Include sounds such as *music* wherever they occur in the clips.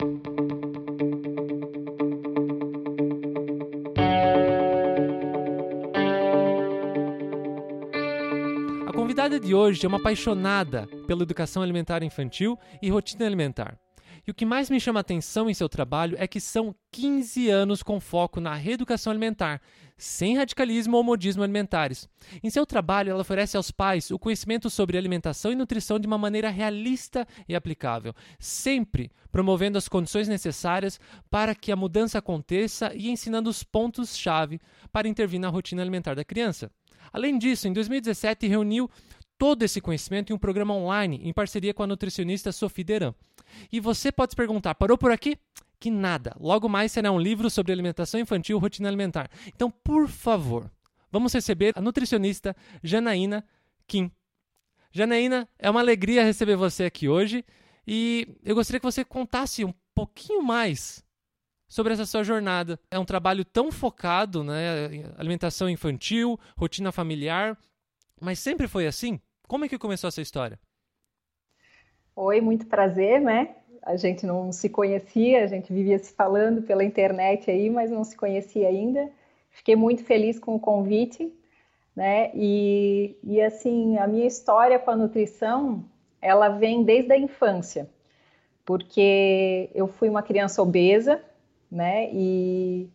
A convidada de hoje é uma apaixonada pela educação alimentar infantil e rotina alimentar. E o que mais me chama atenção em seu trabalho é que são 15 anos com foco na reeducação alimentar, sem radicalismo ou modismo alimentares. Em seu trabalho, ela oferece aos pais o conhecimento sobre alimentação e nutrição de uma maneira realista e aplicável, sempre promovendo as condições necessárias para que a mudança aconteça e ensinando os pontos-chave para intervir na rotina alimentar da criança. Além disso, em 2017 reuniu todo esse conhecimento em um programa online em parceria com a nutricionista Sophie Deran. E você pode se perguntar, parou por aqui? Que nada. Logo mais será um livro sobre alimentação infantil e rotina alimentar. Então, por favor, vamos receber a nutricionista Janaína Kim. Janaína, é uma alegria receber você aqui hoje e eu gostaria que você contasse um pouquinho mais sobre essa sua jornada. É um trabalho tão focado, né, alimentação infantil, rotina familiar, mas sempre foi assim? Como é que começou essa história? Oi, muito prazer, né? A gente não se conhecia, a gente vivia se falando pela internet aí, mas não se conhecia ainda. Fiquei muito feliz com o convite, né? E, e assim, a minha história com a nutrição, ela vem desde a infância, porque eu fui uma criança obesa, né? E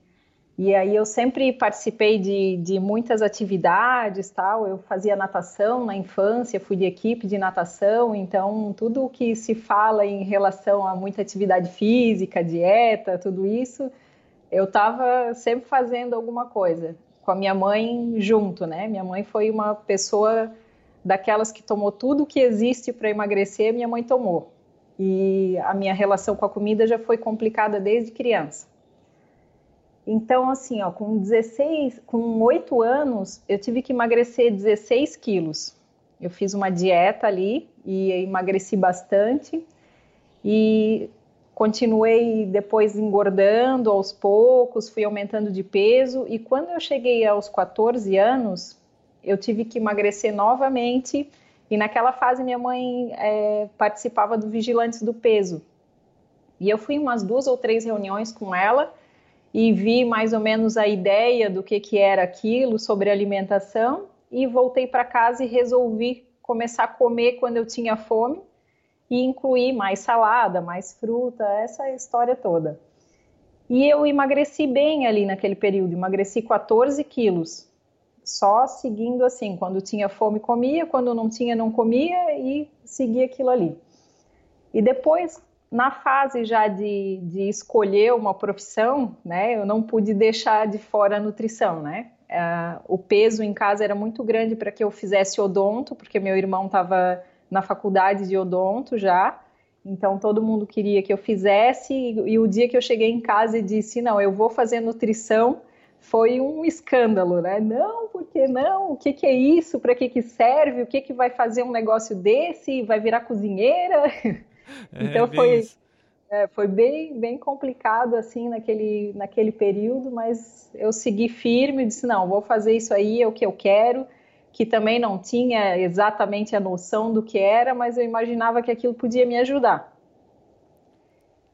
e aí eu sempre participei de, de muitas atividades, tal. Eu fazia natação na infância, fui de equipe de natação, então tudo o que se fala em relação a muita atividade física, dieta, tudo isso, eu estava sempre fazendo alguma coisa com a minha mãe junto, né? Minha mãe foi uma pessoa daquelas que tomou tudo que existe para emagrecer, minha mãe tomou. E a minha relação com a comida já foi complicada desde criança. Então, assim, ó, com 16, com 8 anos, eu tive que emagrecer 16 quilos. Eu fiz uma dieta ali e emagreci bastante. E continuei depois engordando aos poucos, fui aumentando de peso. E quando eu cheguei aos 14 anos, eu tive que emagrecer novamente. E naquela fase, minha mãe é, participava do Vigilantes do Peso. E eu fui em umas duas ou três reuniões com ela e vi mais ou menos a ideia do que, que era aquilo sobre alimentação e voltei para casa e resolvi começar a comer quando eu tinha fome e incluir mais salada, mais fruta, essa história toda. E eu emagreci bem ali naquele período, emagreci 14 quilos, só seguindo assim, quando tinha fome comia, quando não tinha não comia e seguia aquilo ali. E depois, na fase já de, de escolher uma profissão, né, eu não pude deixar de fora a nutrição, né? Uh, o peso em casa era muito grande para que eu fizesse odonto, porque meu irmão estava na faculdade de odonto já, então todo mundo queria que eu fizesse, e, e, o dia que eu cheguei em casa e disse, não, eu vou fazer nutrição, foi um escândalo, né? Não, por que não? O que, que é isso? Para que, que serve? O que, que vai fazer um negócio desse? Vai virar cozinheira? *laughs* É, então foi, é, foi bem, bem complicado assim naquele, naquele período, mas eu segui firme disse, não, vou fazer isso aí, é o que eu quero, que também não tinha exatamente a noção do que era, mas eu imaginava que aquilo podia me ajudar.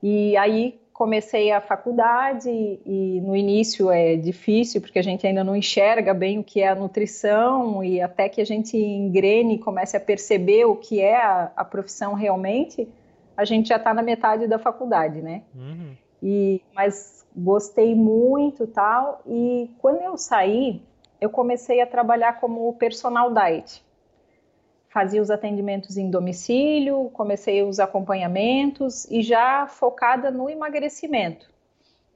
E aí comecei a faculdade e no início é difícil porque a gente ainda não enxerga bem o que é a nutrição e até que a gente engrene e comece a perceber o que é a, a profissão realmente, a gente já está na metade da faculdade, né? Uhum. E, mas gostei muito tal. E quando eu saí, eu comecei a trabalhar como personal diet. Fazia os atendimentos em domicílio, comecei os acompanhamentos e já focada no emagrecimento,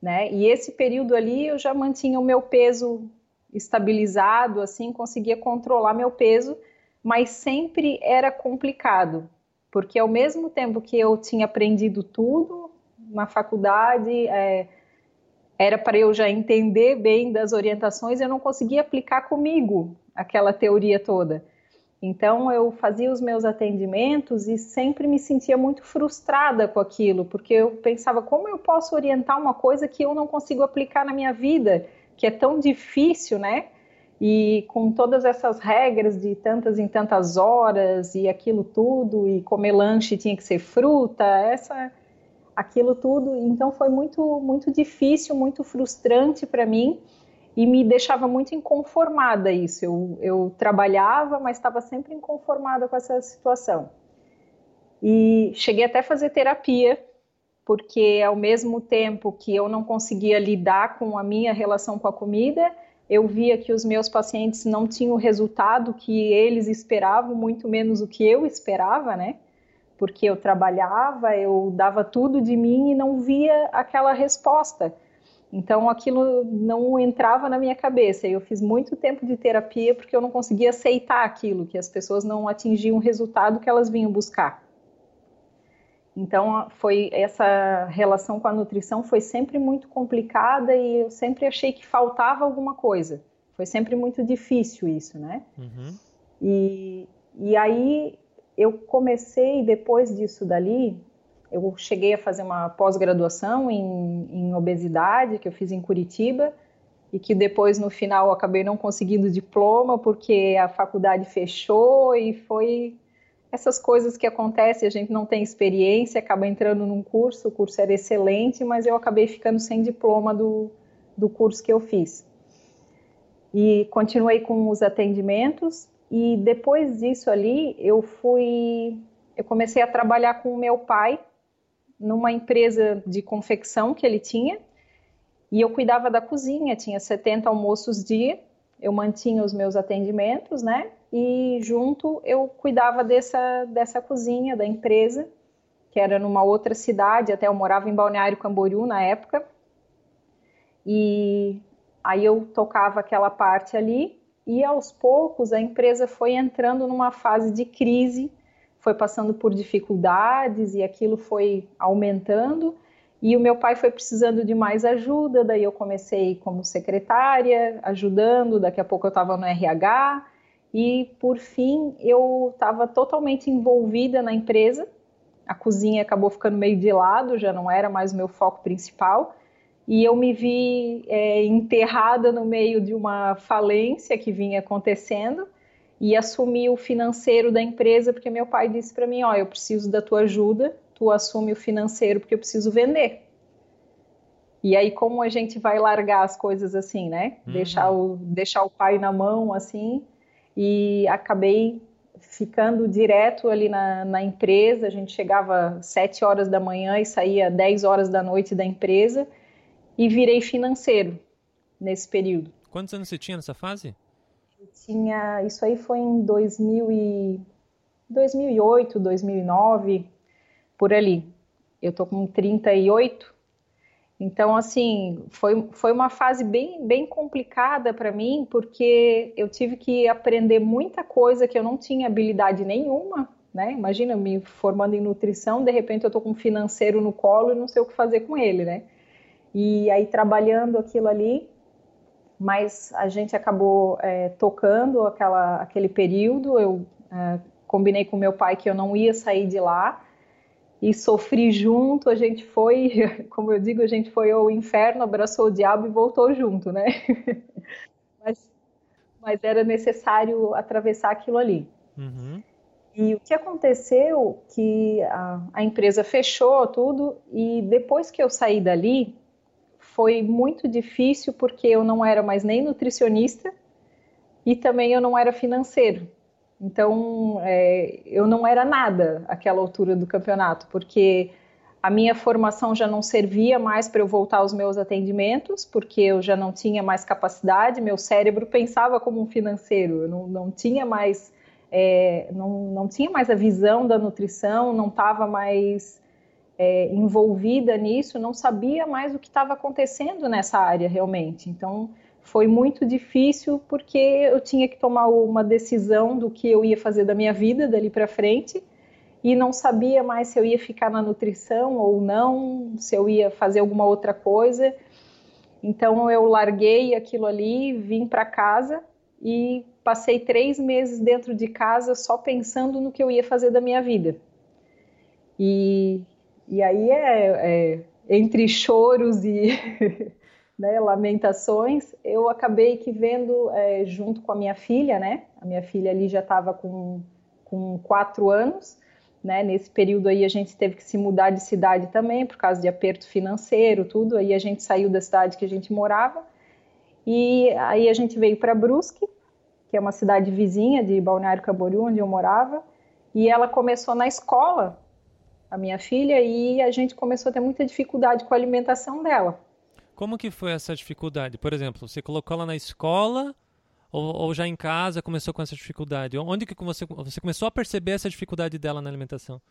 né? E esse período ali eu já mantinha o meu peso estabilizado, assim, conseguia controlar meu peso, mas sempre era complicado, porque ao mesmo tempo que eu tinha aprendido tudo na faculdade, é, era para eu já entender bem das orientações, eu não conseguia aplicar comigo aquela teoria toda. Então eu fazia os meus atendimentos e sempre me sentia muito frustrada com aquilo, porque eu pensava como eu posso orientar uma coisa que eu não consigo aplicar na minha vida, que é tão difícil, né? E com todas essas regras de tantas em tantas horas e aquilo tudo, e comer lanche tinha que ser fruta, essa. aquilo tudo, então foi muito, muito difícil, muito frustrante para mim e me deixava muito inconformada isso. Eu, eu trabalhava, mas estava sempre inconformada com essa situação. E cheguei até a fazer terapia, porque ao mesmo tempo que eu não conseguia lidar com a minha relação com a comida, eu via que os meus pacientes não tinham o resultado que eles esperavam, muito menos o que eu esperava, né? Porque eu trabalhava, eu dava tudo de mim e não via aquela resposta. Então aquilo não entrava na minha cabeça. Eu fiz muito tempo de terapia porque eu não conseguia aceitar aquilo, que as pessoas não atingiam o resultado que elas vinham buscar. Então foi essa relação com a nutrição foi sempre muito complicada e eu sempre achei que faltava alguma coisa. Foi sempre muito difícil isso, né? Uhum. E, e aí eu comecei depois disso dali, eu cheguei a fazer uma pós-graduação em, em obesidade que eu fiz em Curitiba e que depois no final acabei não conseguindo diploma porque a faculdade fechou e foi essas coisas que acontecem, a gente não tem experiência, acaba entrando num curso, o curso era excelente, mas eu acabei ficando sem diploma do, do curso que eu fiz. E continuei com os atendimentos, e depois disso ali, eu fui, eu comecei a trabalhar com o meu pai, numa empresa de confecção que ele tinha, e eu cuidava da cozinha, tinha 70 almoços dia, eu mantinha os meus atendimentos, né? E junto eu cuidava dessa, dessa cozinha da empresa, que era numa outra cidade, até eu morava em Balneário Camboriú na época. E aí eu tocava aquela parte ali e aos poucos a empresa foi entrando numa fase de crise, foi passando por dificuldades e aquilo foi aumentando. E o meu pai foi precisando de mais ajuda, daí eu comecei como secretária, ajudando, daqui a pouco eu estava no RH, e por fim eu estava totalmente envolvida na empresa. A cozinha acabou ficando meio de lado, já não era mais o meu foco principal. E eu me vi é, enterrada no meio de uma falência que vinha acontecendo e assumi o financeiro da empresa porque meu pai disse para mim, ó, oh, eu preciso da tua ajuda, tu assume o financeiro porque eu preciso vender. E aí como a gente vai largar as coisas assim, né? Uhum. Deixar o deixar o pai na mão assim, e acabei ficando direto ali na, na empresa. A gente chegava às 7 horas da manhã e saía 10 horas da noite da empresa e virei financeiro nesse período. Quantos anos você tinha nessa fase? Eu tinha, isso aí foi em 2000 e, 2008, 2009, por ali. Eu tô com 38 então, assim, foi, foi uma fase bem, bem complicada para mim, porque eu tive que aprender muita coisa que eu não tinha habilidade nenhuma, né? Imagina, me formando em nutrição, de repente eu tô com um financeiro no colo e não sei o que fazer com ele, né? E aí, trabalhando aquilo ali, mas a gente acabou é, tocando aquela, aquele período, eu é, combinei com meu pai que eu não ia sair de lá, e sofri junto, a gente foi, *laughs* como eu digo, a gente foi ao inferno, abraçou o diabo e voltou junto, né? *laughs* mas, mas era necessário atravessar aquilo ali. Uhum. E o que aconteceu que a, a, empresa fechou tudo e depois que eu saí dali foi muito difícil porque eu não era mais nem nutricionista e também eu não era financeiro. Então, é, eu não era nada àquela altura do campeonato, porque a minha formação já não servia mais para eu voltar aos meus atendimentos, porque eu já não tinha mais capacidade, meu cérebro pensava como um financeiro, eu não, não tinha mais. É, não, não tinha mais a visão da nutrição, não estava mais é, envolvida nisso, não sabia mais o que estava acontecendo nessa área realmente. Então, foi muito difícil porque eu tinha que tomar uma decisão do que eu ia fazer da minha vida dali para frente e não sabia mais se eu ia ficar na nutrição ou não, se eu ia fazer alguma outra coisa. Então eu larguei aquilo ali, vim para casa e passei três meses dentro de casa só pensando no que eu ia fazer da minha vida. E, e aí é, é entre choros e *laughs* né, lamentações, eu acabei que vendo é, junto com a minha filha, né? A minha filha ali já estava com, com quatro anos, né? Nesse período aí a gente teve que se mudar de cidade também por causa de aperto financeiro, tudo. Aí a gente saiu da cidade que a gente morava e aí a gente veio para Brusque, que é uma cidade vizinha de Balneário Camboriú, onde eu morava. E ela começou na escola, a minha filha, e a gente começou a ter muita dificuldade com a alimentação dela. Como que foi essa dificuldade? Por exemplo, você colocou ela na escola ou, ou, já em casa começou com essa dificuldade? Onde que você, você começou a perceber essa dificuldade dela na alimentação?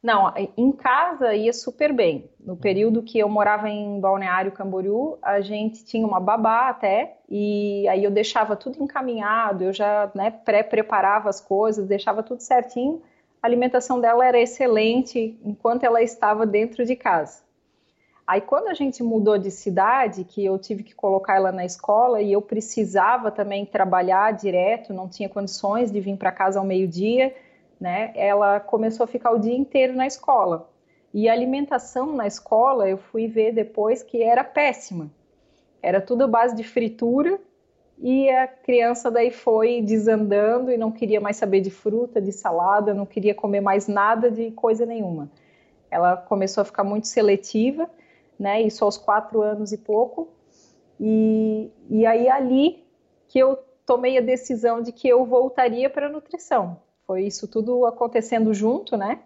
Não, em casa ia super bem. No período que eu morava em Balneário Camboriú, a gente tinha uma babá até, e aí eu deixava tudo encaminhado, eu já né, pré-preparava as coisas, deixava tudo certinho. A alimentação dela era excelente enquanto ela estava dentro de casa. Aí quando a gente mudou de cidade, que eu tive que colocar ela na escola e eu precisava também trabalhar direto, não tinha condições de vir para casa ao meio-dia, né? Ela começou a ficar o dia inteiro na escola. E a alimentação na escola, eu fui ver depois que era péssima. Era tudo base de fritura e a criança daí foi desandando e não queria mais saber de fruta, de salada, não queria comer mais nada de coisa nenhuma. Ela começou a ficar muito seletiva né? Isso aos quatro anos e pouco. E, e aí ali que eu tomei a decisão de que eu voltaria para a nutrição. Foi isso tudo acontecendo junto, né?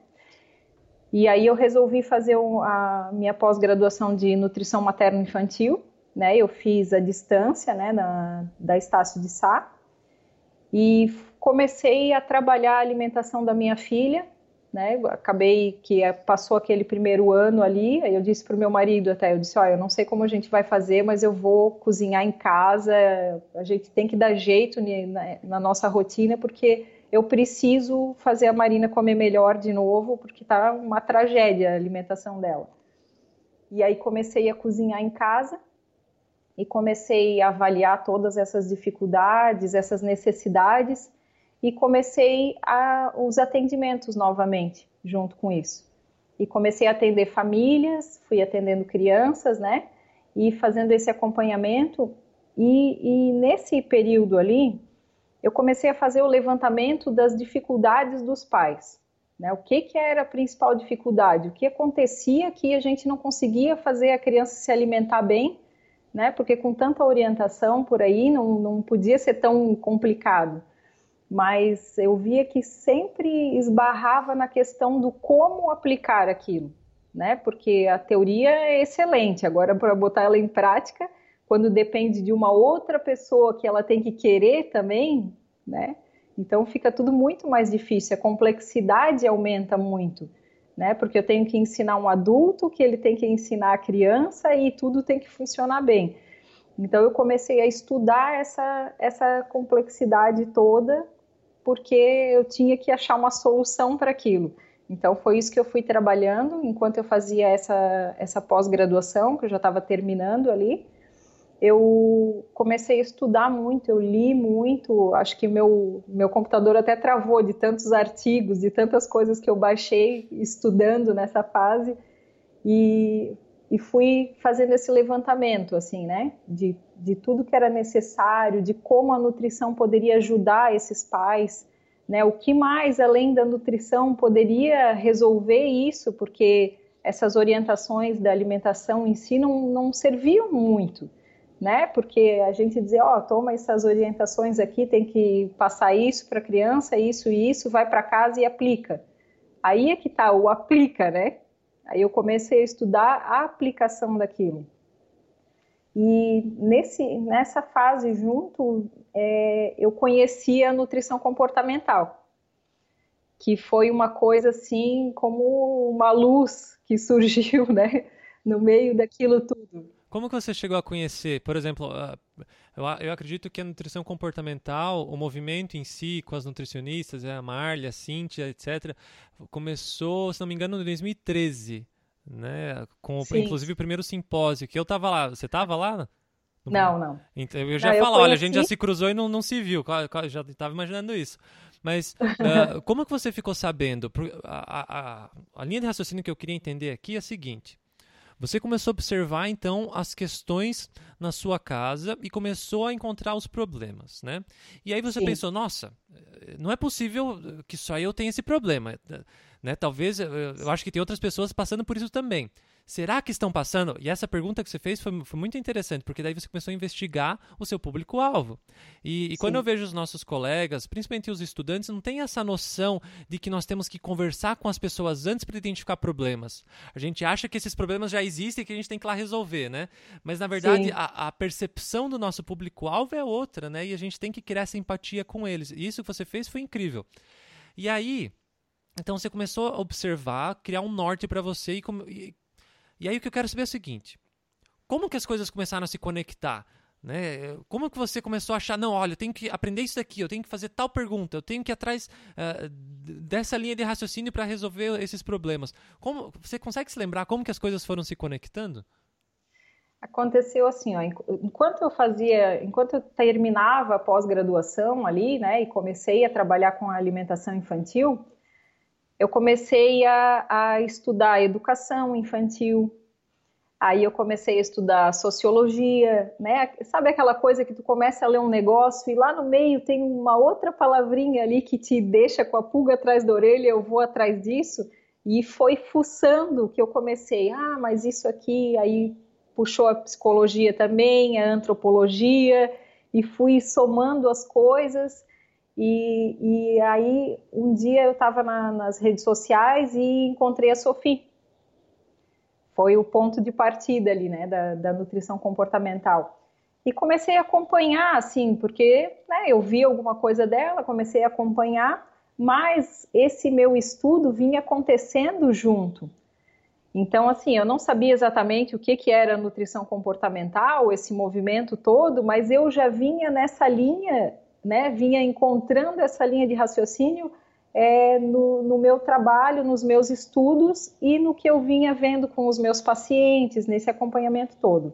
E aí eu resolvi fazer a minha pós-graduação de nutrição materno-infantil, né? Eu fiz a distância, né, na, da Estácio de Sá e comecei a trabalhar a alimentação da minha filha né? Acabei que passou aquele primeiro ano ali, aí eu disse para o meu marido até, eu disse, olha, eu não sei como a gente vai fazer, mas eu vou cozinhar em casa, a gente tem que dar jeito na, na nossa rotina, porque eu preciso fazer a Marina comer melhor de novo, porque tá uma tragédia a alimentação dela. E aí comecei a cozinhar em casa e comecei a avaliar todas essas dificuldades, essas necessidades e comecei a, os atendimentos novamente junto com isso. E comecei a atender famílias, fui atendendo crianças, né? E fazendo esse acompanhamento. E, e nesse período ali, eu comecei a fazer o levantamento das dificuldades dos pais. Né? O que, que era a principal dificuldade? O que acontecia que a gente não conseguia fazer a criança se alimentar bem, né? Porque com tanta orientação por aí não, não podia ser tão complicado mas eu via que sempre esbarrava na questão do como aplicar aquilo, né? Porque a teoria é excelente, agora para botar ela em prática, quando depende de uma outra pessoa que ela tem que querer também, né? Então fica tudo muito mais difícil, a complexidade aumenta muito, né? Porque eu tenho que ensinar um adulto, que ele tem que ensinar a criança e tudo tem que funcionar bem. Então eu comecei a estudar essa, essa complexidade toda porque eu tinha que achar uma solução para aquilo. Então foi isso que eu fui trabalhando enquanto eu fazia essa, essa pós-graduação, que eu já estava terminando ali. Eu comecei a estudar muito, eu li muito, acho que meu, meu computador até travou de tantos artigos, de tantas coisas que eu baixei estudando nessa fase. E e fui fazendo esse levantamento, assim, né, de, de tudo que era necessário, de como a nutrição poderia ajudar esses pais, né, o que mais além da nutrição poderia resolver isso, porque essas orientações da alimentação em si não, não serviam muito, né, porque a gente dizia, ó, oh, toma essas orientações aqui, tem que passar isso para a criança, isso e isso, vai para casa e aplica. Aí é que tá o aplica, né, Aí eu comecei a estudar a aplicação daquilo. E nesse, nessa fase junto, é, eu conheci a nutrição comportamental, que foi uma coisa assim como uma luz que surgiu, *laughs* né, no meio daquilo tudo. Como que você chegou a conhecer, por exemplo, eu, eu acredito que a nutrição comportamental, o movimento em si, com as nutricionistas, a Marlia, a Cíntia, etc., começou, se não me engano, em 2013, né? Com, inclusive, o primeiro simpósio, que eu estava lá. Você estava lá? Não, não. Então, eu já falar, olha, a gente já se cruzou e não, não se viu, já estava imaginando isso. Mas uh, *laughs* como que você ficou sabendo? A, a, a linha de raciocínio que eu queria entender aqui é a seguinte. Você começou a observar então as questões na sua casa e começou a encontrar os problemas, né? E aí você Sim. pensou, nossa, não é possível que só eu tenha esse problema, né? Talvez eu acho que tem outras pessoas passando por isso também. Será que estão passando? E essa pergunta que você fez foi, foi muito interessante, porque daí você começou a investigar o seu público-alvo. E, e quando eu vejo os nossos colegas, principalmente os estudantes, não tem essa noção de que nós temos que conversar com as pessoas antes para identificar problemas. A gente acha que esses problemas já existem e que a gente tem que ir lá resolver, né? Mas, na verdade, a, a, percepção do nosso público-alvo é outra, né? E a gente tem que criar essa empatia com eles. E isso que você fez foi incrível. E aí, então você começou a observar, criar um norte para você e, e e aí o que eu quero saber é o seguinte: como que as coisas começaram a se conectar? Né? Como que você começou a achar, não, olha, eu tenho que aprender isso daqui, eu tenho que fazer tal pergunta, eu tenho que ir atrás uh, dessa linha de raciocínio para resolver esses problemas. Como Você consegue se lembrar como que as coisas foram se conectando? Aconteceu assim, ó, enquanto eu fazia, enquanto eu terminava a pós-graduação ali, né, e comecei a trabalhar com a alimentação infantil, eu comecei a, a estudar educação infantil, Aí eu comecei a estudar sociologia, né? Sabe aquela coisa que tu começa a ler um negócio e lá no meio tem uma outra palavrinha ali que te deixa com a pulga atrás da orelha, eu vou atrás disso. E foi fuçando que eu comecei, ah, mas isso aqui, aí puxou a psicologia também, a antropologia, e fui somando as coisas. E, e aí, um dia eu estava na, nas redes sociais e encontrei a Sophie. Foi o ponto de partida ali, né, da, da nutrição comportamental. E comecei a acompanhar, assim, porque né, eu vi alguma coisa dela, comecei a acompanhar, mas esse meu estudo vinha acontecendo junto. Então, assim, eu não sabia exatamente o que, que era nutrição comportamental, esse movimento todo, mas eu já vinha nessa linha né, vinha encontrando essa linha de raciocínio é, no, no, meu trabalho, nos meus estudos e no que eu vinha vendo com os meus pacientes, nesse acompanhamento todo.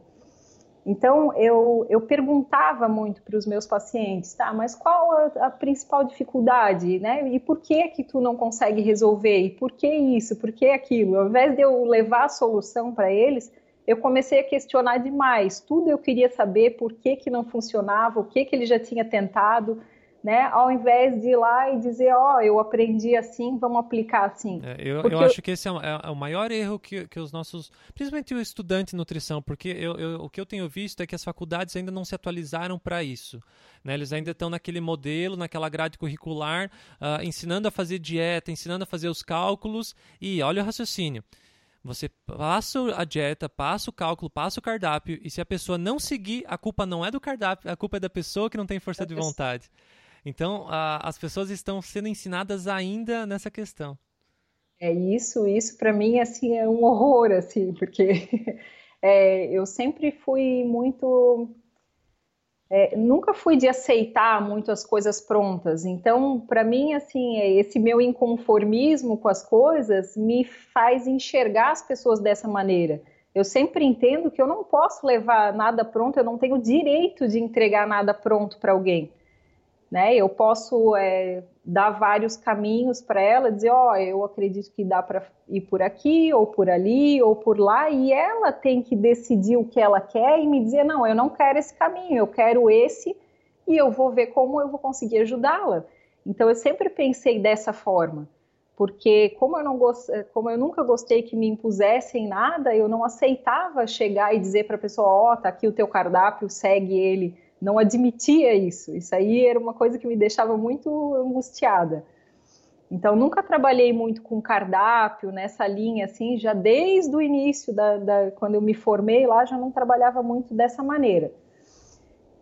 Então, eu, eu perguntava muito para os meus pacientes, tá, mas qual a, a, principal dificuldade, né? E por que que tu não consegue resolver? E por que isso? Por que aquilo? Ao invés de eu levar a solução para eles, eu comecei a questionar demais. Tudo eu queria saber por que, que não funcionava, o que, que ele já tinha tentado, né? Ao invés de ir lá e dizer, ó, oh, eu aprendi assim, vamos aplicar assim. É, eu, eu acho que esse é, é, é, o maior erro que, que os nossos, principalmente o estudante de nutrição, porque eu, eu, o que eu tenho visto é que as faculdades ainda não se atualizaram para isso. Né? Eles ainda estão naquele modelo, naquela grade curricular, uh, ensinando a fazer dieta, ensinando a fazer os cálculos e olha o raciocínio. Você passa a dieta, passa o cálculo, passa o cardápio, e se a pessoa não seguir, a culpa não é do cardápio, a culpa é da pessoa que não tem força de vontade. Então, a, as pessoas estão sendo ensinadas ainda nessa questão. É isso, isso para mim assim é um horror assim, porque *laughs* é, eu sempre fui muito é, nunca fui de aceitar muito as coisas prontas. Então, para mim, assim, é, esse meu inconformismo com as coisas me faz enxergar as pessoas dessa maneira. Eu sempre entendo que eu não posso levar nada pronto, eu não tenho direito de entregar nada pronto para alguém né? Eu posso é, dar vários caminhos para ela, dizer, ó, oh, eu acredito que dá para ir por aqui, ou por ali, ou por lá, e ela tem que decidir o que ela quer e me dizer, não, eu não quero esse caminho, eu quero esse, e eu vou ver como eu vou conseguir ajudá-la. Então eu sempre pensei dessa forma, porque como eu não gost... como eu nunca gostei que me impusessem nada, eu não aceitava chegar e dizer para a pessoa, ó, oh, tá aqui o teu cardápio, segue ele não admitia isso. Isso aí era uma coisa que me deixava muito angustiada. Então, nunca trabalhei muito com cardápio nessa linha, assim, já desde o início, da, da, quando eu me formei lá, já não trabalhava muito dessa maneira.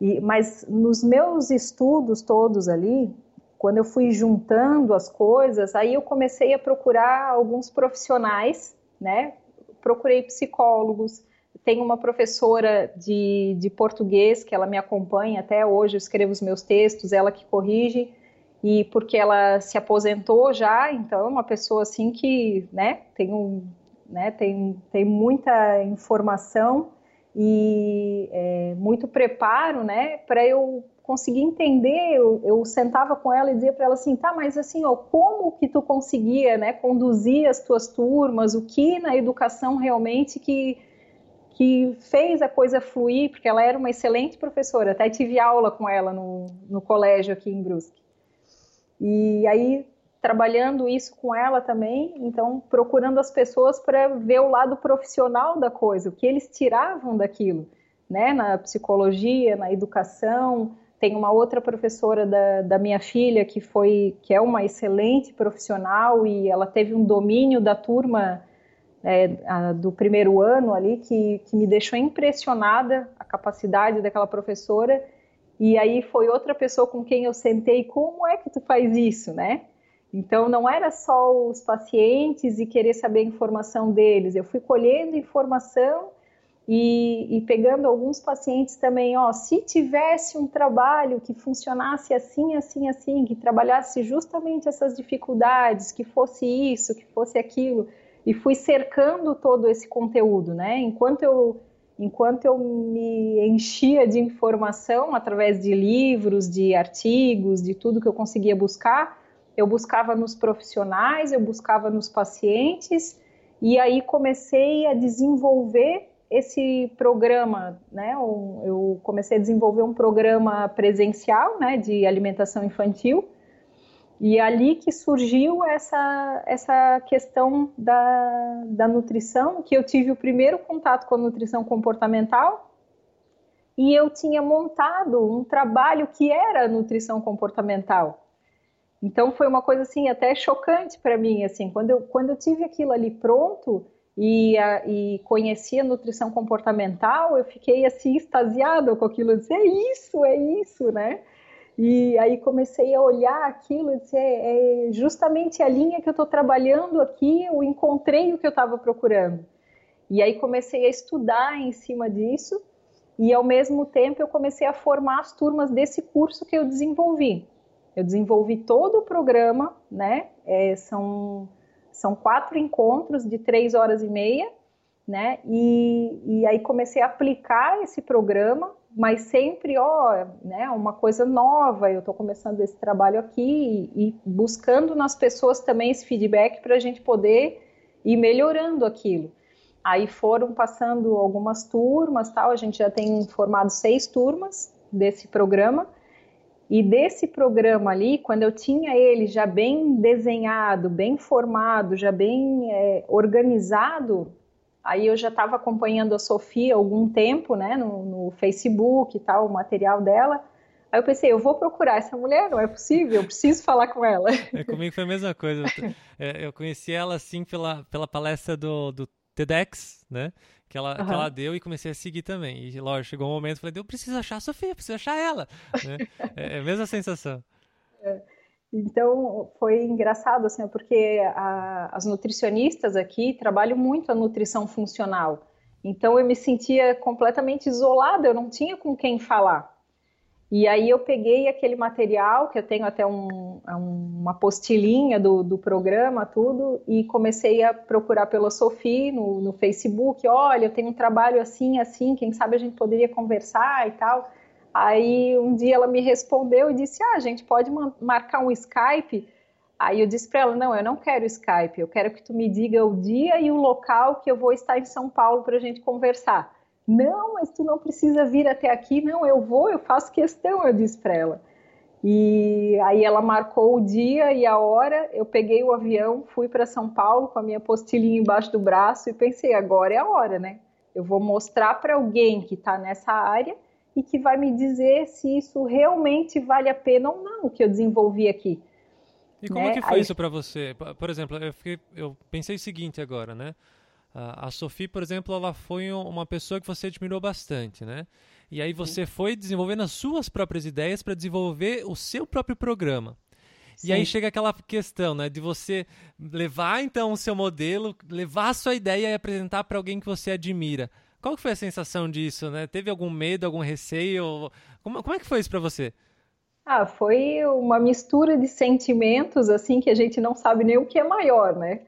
E, mas nos meus estudos todos ali, quando eu fui juntando as coisas, aí eu comecei a procurar alguns profissionais, né? Procurei psicólogos, tenho uma professora de, de português que ela me acompanha até hoje, eu escrevo os meus textos, ela que corrige, e porque ela se aposentou já, então é uma pessoa assim que, né, tem, um, né, tem, tem muita informação e é, muito preparo, né, para eu conseguir entender, eu, eu, sentava com ela e dizia para ela assim, tá, mas assim, ó, como que tu conseguia, né, conduzir as tuas turmas, o que na educação realmente que que fez a coisa fluir, porque ela era uma excelente professora, até tive aula com ela no, no colégio aqui em Brusque. E aí, trabalhando isso com ela também, então procurando as pessoas para ver o lado profissional da coisa, o que eles tiravam daquilo, né, na psicologia, na educação. Tem uma outra professora da, da minha filha que foi, que é uma excelente profissional e ela teve um domínio da turma é, a, do primeiro ano ali que, que me deixou impressionada a capacidade daquela professora. E aí foi outra pessoa com quem eu sentei, como é que tu faz isso, né? Então não era só os pacientes e querer saber a informação deles, eu fui colhendo informação e, e, pegando alguns pacientes também, ó, se tivesse um trabalho que funcionasse assim, assim, assim, que trabalhasse justamente essas dificuldades, que fosse isso, que fosse aquilo, e fui cercando todo esse conteúdo, né? Enquanto eu enquanto eu me enchia de informação através de livros, de artigos, de tudo que eu conseguia buscar, eu buscava nos profissionais, eu buscava nos pacientes e aí comecei a desenvolver esse programa, né? Eu comecei a desenvolver um programa presencial, né, de alimentação infantil e é ali que surgiu essa, essa questão da, da nutrição, que eu tive o primeiro contato com a nutrição comportamental e eu tinha montado um trabalho que era nutrição comportamental. Então foi uma coisa assim até chocante para mim, assim, quando eu, quando eu tive aquilo ali pronto e, a, e conheci a nutrição comportamental, eu fiquei assim extasiada com aquilo, eu disse, é isso, é isso, né? E aí comecei a olhar aquilo e dizer, é, é justamente a linha que eu estou trabalhando aqui, eu encontrei o que eu estava procurando. E aí comecei a estudar em cima disso e ao mesmo tempo eu comecei a formar as turmas desse curso que eu desenvolvi. Eu desenvolvi todo o programa, né? É, são, são quatro encontros de três horas e meia, né? E, e aí comecei a aplicar esse programa mas sempre, ó, né, uma coisa nova, eu estou começando esse trabalho aqui e, e, buscando nas pessoas também esse feedback para a gente poder ir melhorando aquilo. Aí foram passando algumas turmas, tal, a gente já tem formado seis turmas desse programa, e desse programa ali, quando eu tinha ele já bem desenhado, bem formado, já bem é, organizado, Aí eu já estava acompanhando a Sofia há algum tempo, né, no, no, Facebook e tal, o material dela. Aí eu pensei, eu vou procurar essa mulher, não é possível, eu preciso falar com ela. É, comigo foi a mesma coisa. *laughs* É, eu conheci ela assim pela, pela palestra do, do TEDx, né? Que ela, uhum. que ela deu e comecei a seguir também. E lógico, chegou um momento, falei, eu preciso achar a Sofia, preciso achar ela. Né? *laughs* É, é a mesma sensação. É. Então foi engraçado assim, porque a, as nutricionistas aqui trabalham muito a nutrição funcional. Então eu me sentia completamente isolada, eu não tinha com quem falar. E aí eu peguei aquele material, que eu tenho até um, uma postilhinha do, do, programa, tudo, e comecei a procurar pela Sofia no, no Facebook, olha, eu tenho um trabalho assim, assim, quem sabe a gente poderia conversar e tal. Aí um dia ela me respondeu e disse: Ah, a gente pode marcar um Skype. Aí eu disse para ela: Não, eu não quero Skype, eu quero que tu me diga o dia e o local que eu vou estar em São Paulo para a gente conversar. Não, mas tu não precisa vir até aqui. Não, eu vou, eu faço questão, eu disse para ela. E aí ela marcou o dia e a hora. Eu peguei o avião, fui para São Paulo com a minha postilhinha embaixo do braço e pensei: agora é a hora, né? Eu vou mostrar para alguém que está nessa área e que vai me dizer se isso realmente vale a pena ou não o que eu desenvolvi aqui. E como né? que foi Aí... isso para você? Por exemplo, eu, fiquei, eu, pensei o seguinte agora, né? A Sophie, por exemplo, ela foi uma pessoa que você admirou bastante, né? E aí você Sim. foi desenvolvendo as suas próprias ideias para desenvolver o seu próprio programa. Sim. E aí chega aquela questão, né, de você levar então o seu modelo, levar a sua ideia e apresentar para alguém que você admira. Qual foi a sensação disso, né? Teve algum medo, algum receio? Como, como é que foi isso para você? Ah, foi uma mistura de sentimentos, assim, que a gente não sabe nem o que é maior, né?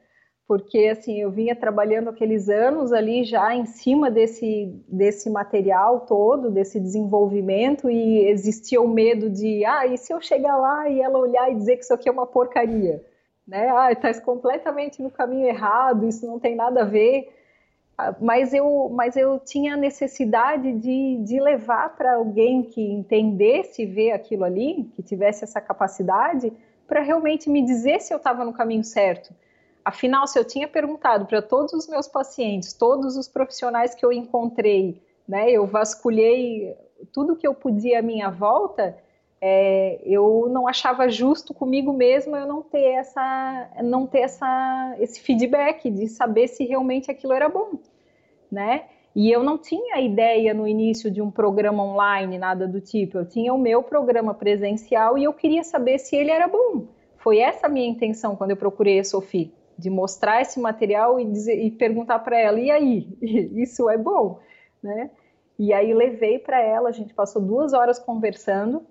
Porque, assim, eu vinha trabalhando aqueles anos ali já em cima desse, desse material todo, desse desenvolvimento, e existia o medo de, ah, e se eu chegar lá e ela olhar e dizer que isso aqui é uma porcaria? Né? Ah, está completamente no caminho errado, isso não tem nada a ver. Mas eu, mas eu tinha a necessidade de, de levar para alguém que entendesse ver aquilo ali, que tivesse essa capacidade, para realmente me dizer se eu estava no caminho certo. Afinal, se eu tinha perguntado para todos os meus pacientes, todos os profissionais que eu encontrei, né, eu vasculhei tudo que eu podia à minha volta, é, eu não achava justo comigo mesma eu não ter essa, não ter essa, esse feedback de saber se realmente aquilo era bom, né? E eu não tinha ideia no início de um programa online, nada do tipo. Eu tinha o meu programa presencial e eu queria saber se ele era bom. Foi essa a minha intenção quando eu procurei a Sophie, de mostrar esse material e, dizer, e perguntar para ela: e aí, *laughs* isso é bom, né? E aí levei para ela, a gente passou duas horas conversando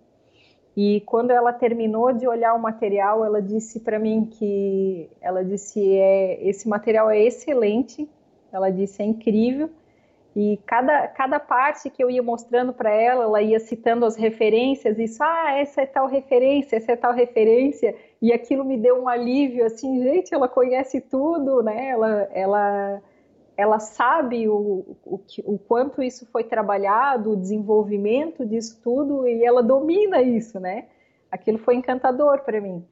e quando ela terminou de olhar o material, ela disse para mim que ela disse é esse material é excelente, ela disse é incrível. E cada, cada parte que eu ia mostrando para ela, ela ia citando as referências, isso, ah, essa é tal referência, essa é tal referência, e aquilo me deu um alívio, assim, gente, ela conhece tudo, né? Ela, ela ela sabe o, o, o, quanto isso foi trabalhado, o desenvolvimento disso tudo, e ela domina isso, né? Aquilo foi encantador para mim.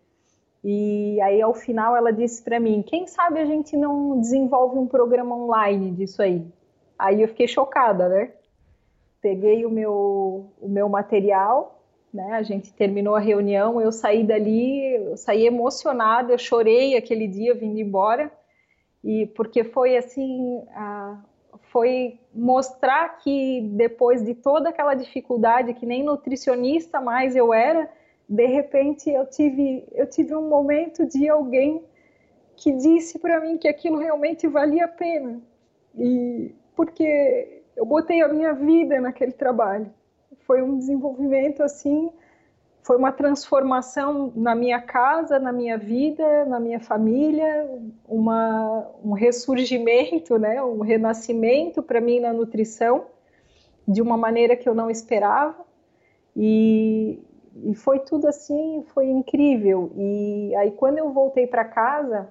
E aí, ao final, ela disse para mim: quem sabe a gente não desenvolve um programa online disso aí? Aí eu fiquei chocada, né? Peguei o meu, o meu material, né? A gente terminou a reunião, eu saí dali, eu saí emocionada, eu chorei aquele dia vindo embora e porque foi assim foi mostrar que depois de toda aquela dificuldade que nem nutricionista mais eu era de repente eu tive eu tive um momento de alguém que disse para mim que aquilo realmente valia a pena. E porque eu botei a minha vida naquele trabalho. Foi um desenvolvimento assim foi uma transformação na minha casa, na minha vida, na minha família, uma, um ressurgimento, né, um renascimento para mim na nutrição, de uma maneira que eu não esperava. E, e foi tudo assim, foi incrível. E aí, quando eu voltei para casa,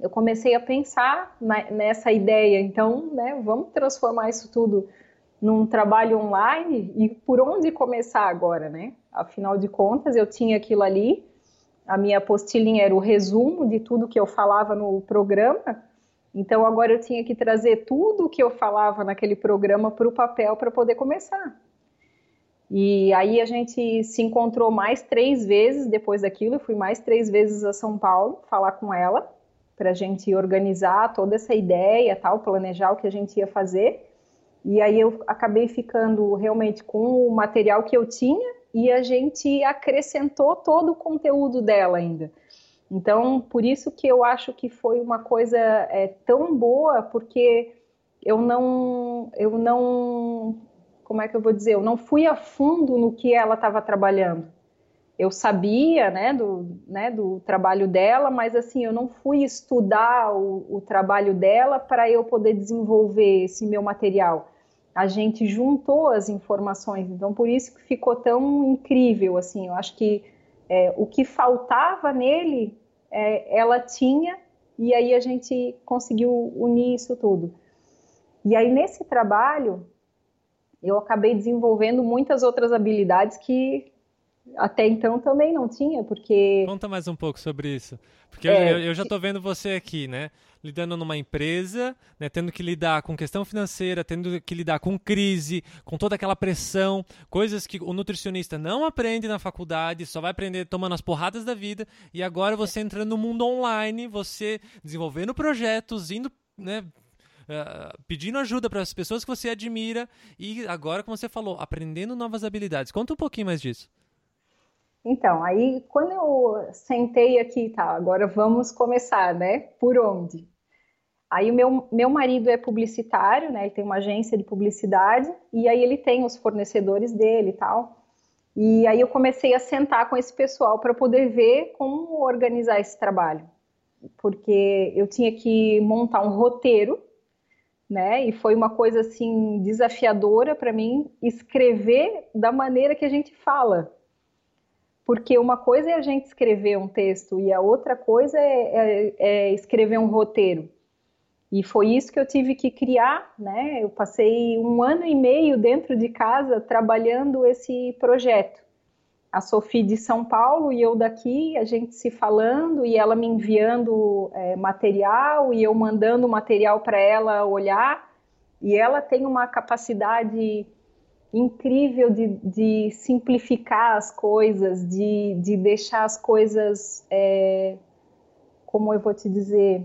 eu comecei a pensar na, nessa ideia. Então, né, vamos transformar isso tudo num trabalho online e por onde começar agora, né? Afinal de contas, eu tinha aquilo ali, a minha apostilinha era o resumo de tudo que eu falava no programa, então agora eu tinha que trazer tudo que eu falava naquele programa para o papel para poder começar. E aí a gente se encontrou mais três vezes depois daquilo, eu fui mais três vezes a São Paulo falar com ela, para a gente organizar toda essa ideia, tal, planejar o que a gente ia fazer. E aí eu acabei ficando realmente com o material que eu tinha e a gente acrescentou todo o conteúdo dela ainda. Então, por isso que eu acho que foi uma coisa é, tão boa, porque eu não, eu não, como é que eu vou dizer, eu não fui a fundo no que ela estava trabalhando. Eu sabia, né, do, né, do trabalho dela, mas assim, eu não fui estudar o, o trabalho dela para eu poder desenvolver esse meu material a gente juntou as informações, então por isso que ficou tão incrível, assim, eu acho que é, o que faltava nele, é, ela tinha, e aí a gente conseguiu unir isso tudo. E aí nesse trabalho, eu acabei desenvolvendo muitas outras habilidades que até então também não tinha, porque... Conta mais um pouco sobre isso, porque é, eu, eu, já estou vendo você aqui, né, lidando numa empresa, né, tendo que lidar com questão financeira, tendo que lidar com crise, com toda aquela pressão, coisas que o nutricionista não aprende na faculdade, só vai aprender tomando as porradas da vida, e agora você entrando no mundo online, você desenvolvendo projetos, indo, né, Uh, pedindo ajuda para as pessoas que você admira e agora, como você falou, aprendendo novas habilidades. Conta um pouquinho mais disso. Então, aí quando eu sentei aqui, tá, agora vamos começar, né? Por onde? Aí o meu, meu marido é publicitário, né? Ele tem uma agência de publicidade e aí ele tem os fornecedores dele e tal. E aí eu comecei a sentar com esse pessoal para poder ver como organizar esse trabalho, porque eu tinha que montar um roteiro, né? E foi uma coisa assim desafiadora para mim escrever da maneira que a gente fala, porque uma coisa é a gente escrever um texto e a outra coisa é, é, é escrever um roteiro. E foi isso que eu tive que criar, né? Eu passei um ano e meio dentro de casa trabalhando esse projeto. A Sofia de São Paulo e eu daqui, a gente se falando e ela me enviando é, material e eu mandando material para ela olhar. E ela tem uma capacidade incrível de, de simplificar as coisas, de, de deixar as coisas, é, como eu vou te dizer,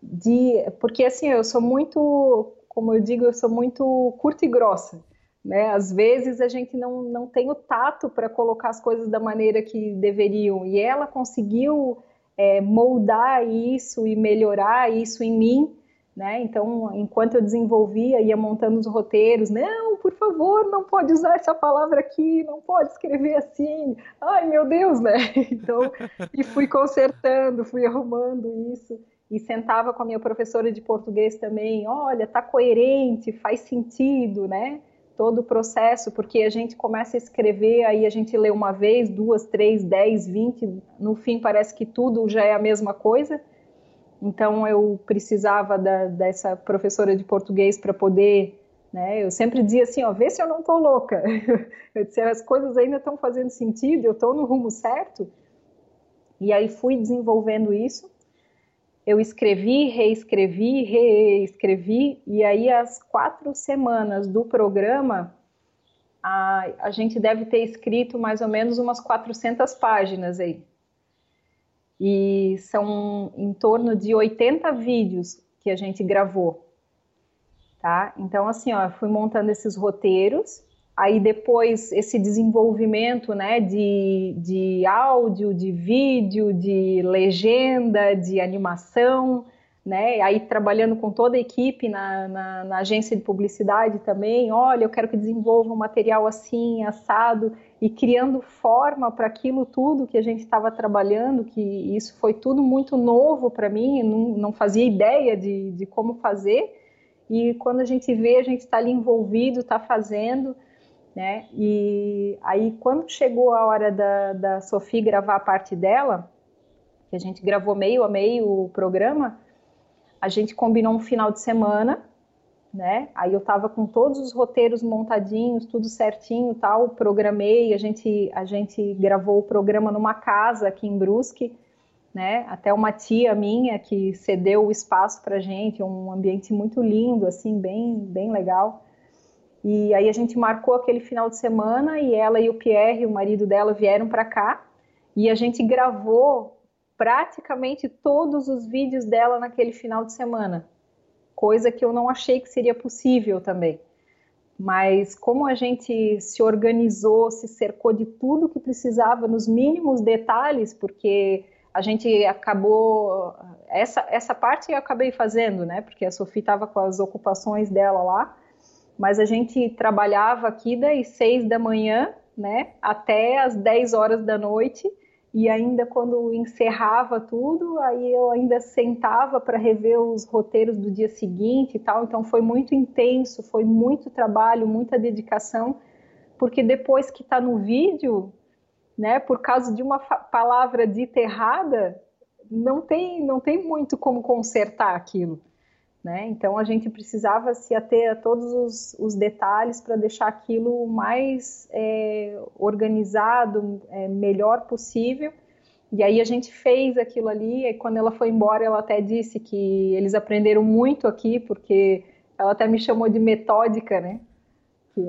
de, porque assim eu sou muito, como eu digo, eu sou muito curta e grossa. Né? Às vezes a gente não, não tem o tato para colocar as coisas da maneira que deveriam, e ela conseguiu é, moldar isso e melhorar isso em mim né? Então, enquanto eu desenvolvia, ia montando os roteiros, não, por favor, não pode usar essa palavra aqui, não pode escrever assim, ai meu Deus, né? *laughs* Então, e fui consertando, fui arrumando isso, e sentava com a minha professora de português também, olha, tá coerente, faz sentido, né? Todo o processo, porque a gente começa a escrever, aí a gente lê uma vez, duas, três, dez, vinte, no fim parece que tudo já é a mesma coisa, então eu precisava da, dessa professora de português para poder, né? Eu sempre dizia assim, ó, vê se eu não tô louca. *laughs* Eu disse, as coisas ainda estão fazendo sentido, eu estou no rumo certo. E aí fui desenvolvendo isso. Eu escrevi, reescrevi, reescrevi, e aí as quatro semanas do programa, a, a gente deve ter escrito mais ou menos umas 400 páginas aí e são em torno de 80 vídeos que a gente gravou, tá? Então, assim, ó, eu fui montando esses roteiros, aí depois esse desenvolvimento, né, de, de áudio, de vídeo, de legenda, de animação, né? Aí trabalhando com toda a equipe na, na, na, agência de publicidade também, olha, eu quero que desenvolva um material assim, assado, e criando forma para aquilo tudo que a gente estava trabalhando, que isso foi tudo muito novo para mim, não, não fazia ideia de, de como fazer, e quando a gente vê, a gente está ali envolvido, está fazendo, né? E aí quando chegou a hora da, da Sofia gravar a parte dela, que a gente gravou meio a meio o programa, a gente combinou um final de semana, né? Aí eu tava com todos os roteiros montadinhos, tudo certinho, tal, programei, a gente a gente gravou o programa numa casa aqui em Brusque, né? Até uma tia minha que cedeu o espaço pra gente, um ambiente muito lindo, assim, bem bem legal. E aí a gente marcou aquele final de semana e ela e o Pierre, o marido dela, vieram para cá e a gente gravou praticamente todos os vídeos dela naquele final de semana, coisa que eu não achei que seria possível também. Mas como a gente se organizou, se cercou de tudo que precisava, nos mínimos detalhes, porque a gente acabou essa essa parte eu acabei fazendo, né? Porque a Sofia estava com as ocupações dela lá, mas a gente trabalhava aqui das seis da manhã, né? Até as dez horas da noite e ainda quando encerrava tudo, aí eu ainda sentava para rever os roteiros do dia seguinte e tal. Então foi muito intenso, foi muito trabalho, muita dedicação, porque depois que está no vídeo, né, por causa de uma palavra dita errada, não tem, não tem muito como consertar aquilo. Né? Então a gente precisava se ater a todos os, os detalhes para deixar aquilo mais é, organizado, é, melhor possível. E aí a gente fez aquilo ali. E quando ela foi embora, ela até disse que eles aprenderam muito aqui, porque ela até me chamou de metódica, né?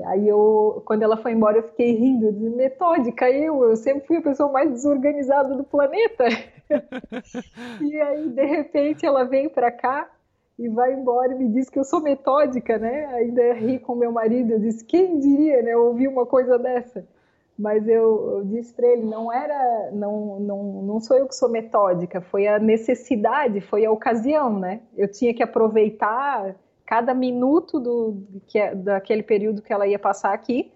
Aí eu, quando ela foi embora, eu fiquei rindo, disse, metódica, eu, eu sempre fui a pessoa mais desorganizada do planeta. *laughs* e aí, de repente, ela vem para cá e vai embora e me diz que eu sou metódica, né? Ainda ri com meu marido, eu disse, quem diria, né? Ouvir uma coisa dessa. Mas eu, eu disse para ele, não era, não, não, não sou eu que sou metódica, foi a necessidade, foi a ocasião, né? Eu tinha que aproveitar cada minuto do, que, é, daquele período que ela ia passar aqui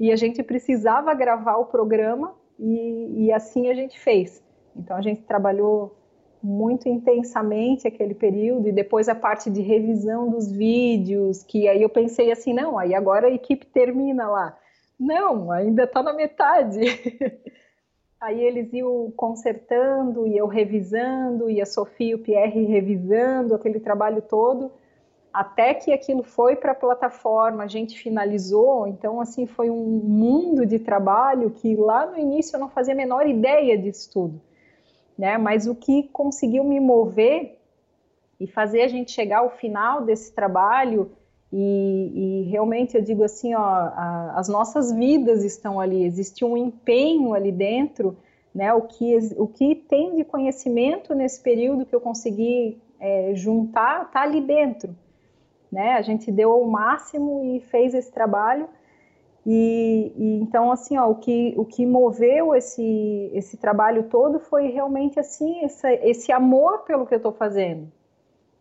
e a gente precisava gravar o programa e, e assim a gente fez. Então a gente trabalhou muito intensamente aquele período e depois a parte de revisão dos vídeos, que aí eu pensei assim, não, aí agora a equipe termina lá. Não, ainda está na metade. *laughs* Aí eles iam consertando, e eu revisando, e a Sofia e o Pierre revisando aquele trabalho todo, até que aquilo foi para a plataforma, a gente finalizou. Então, assim, foi um mundo de trabalho que lá no início eu não fazia a menor ideia disso tudo. Né? Mas o que conseguiu me mover e fazer a gente chegar ao final desse trabalho e, e, realmente eu digo assim, ó, a, as nossas vidas estão ali, existe um empenho ali dentro, né? O que, o que tem de conhecimento nesse período que eu consegui é, juntar, tá ali dentro, né? A gente deu o máximo e fez esse trabalho. E, e, então assim ó, o que o que moveu esse esse trabalho todo foi realmente assim essa, esse amor pelo que eu estou fazendo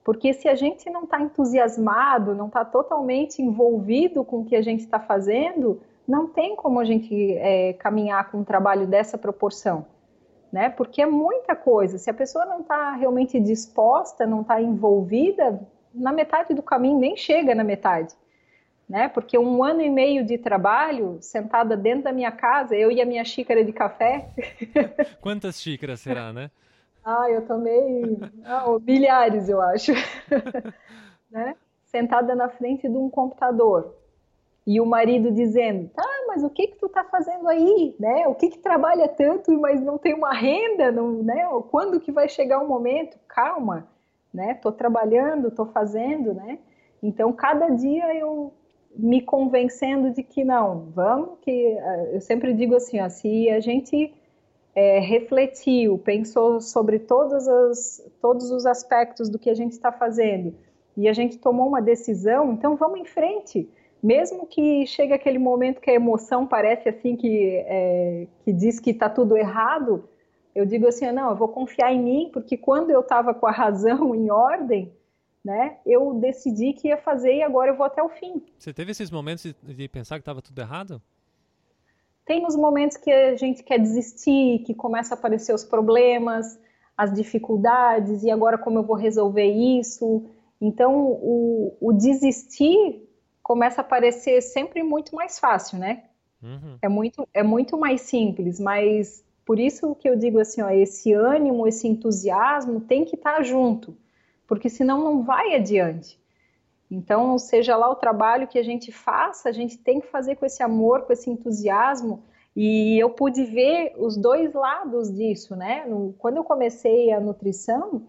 porque se a gente não está entusiasmado, não está totalmente envolvido com o que a gente está fazendo, não tem como a gente é, caminhar com um trabalho dessa proporção. Né? Porque é muita coisa. Se a pessoa não está realmente disposta, não está envolvida, na metade do caminho nem chega na metade. Né? Porque um ano e meio de trabalho, sentada dentro da minha casa, eu e a minha xícara de café. *laughs* Quantas xícaras será, né? Ah, eu tomei ah, milhares, eu acho. *laughs* né? Sentada na frente de um computador. E o marido dizendo, tá, mas o que que tu tá fazendo aí, né? O que que trabalha tanto, mas não tem uma renda, não, né? Quando que vai chegar o momento? Calma, né? Tô trabalhando, tô fazendo, né? Então, cada dia eu me convencendo de que não, vamos que eu sempre digo assim, ó, se a gente é, refletiu, pensou sobre todos os, todos os aspectos do que a gente está fazendo e a gente tomou uma decisão, então vamos em frente. Mesmo que chegue aquele momento que a emoção parece assim que, é, que diz que está tudo errado, eu digo assim, não, eu vou confiar em mim, porque quando eu estava com a razão *laughs* em ordem, né, eu decidi que ia fazer e agora eu vou até o fim. Você teve esses momentos de, de pensar que estava tudo errado? Tem os momentos que a gente quer desistir, que começa a aparecer os problemas, as dificuldades, e agora como eu vou resolver isso? Então, o, o desistir começa a parecer sempre muito mais fácil, né? Uhum. É, muito, é muito mais simples, mas por isso que eu digo assim, ó, esse ânimo, esse entusiasmo tem que estar junto, porque senão não vai adiante. Então, seja lá o trabalho que a gente faça, a gente tem que fazer com esse amor, com esse entusiasmo. E eu pude ver os dois lados disso, né? quando eu comecei a nutrição,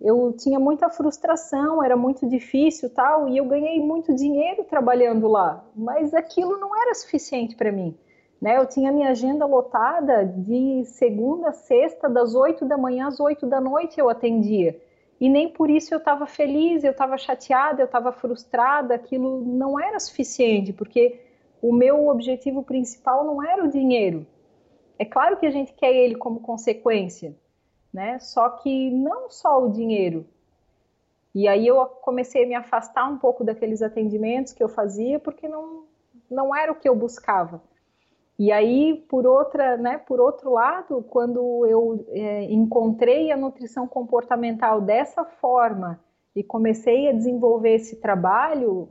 eu tinha muita frustração, era muito difícil tal, e eu ganhei muito dinheiro trabalhando lá, mas aquilo não era suficiente para mim. Né? Eu tinha minha agenda lotada de segunda a sexta, das oito da manhã às oito da noite eu atendia e nem por isso eu estava feliz, eu estava chateada, eu estava frustrada, aquilo não era suficiente, porque o meu objetivo principal não era o dinheiro. É claro que a gente quer ele como consequência, né? Só que não só o dinheiro. E aí eu comecei a me afastar um pouco daqueles atendimentos que eu fazia, porque não, não era o que eu buscava. E aí, por outra, né, por outro lado, quando eu é, encontrei a nutrição comportamental dessa forma e comecei a desenvolver esse trabalho,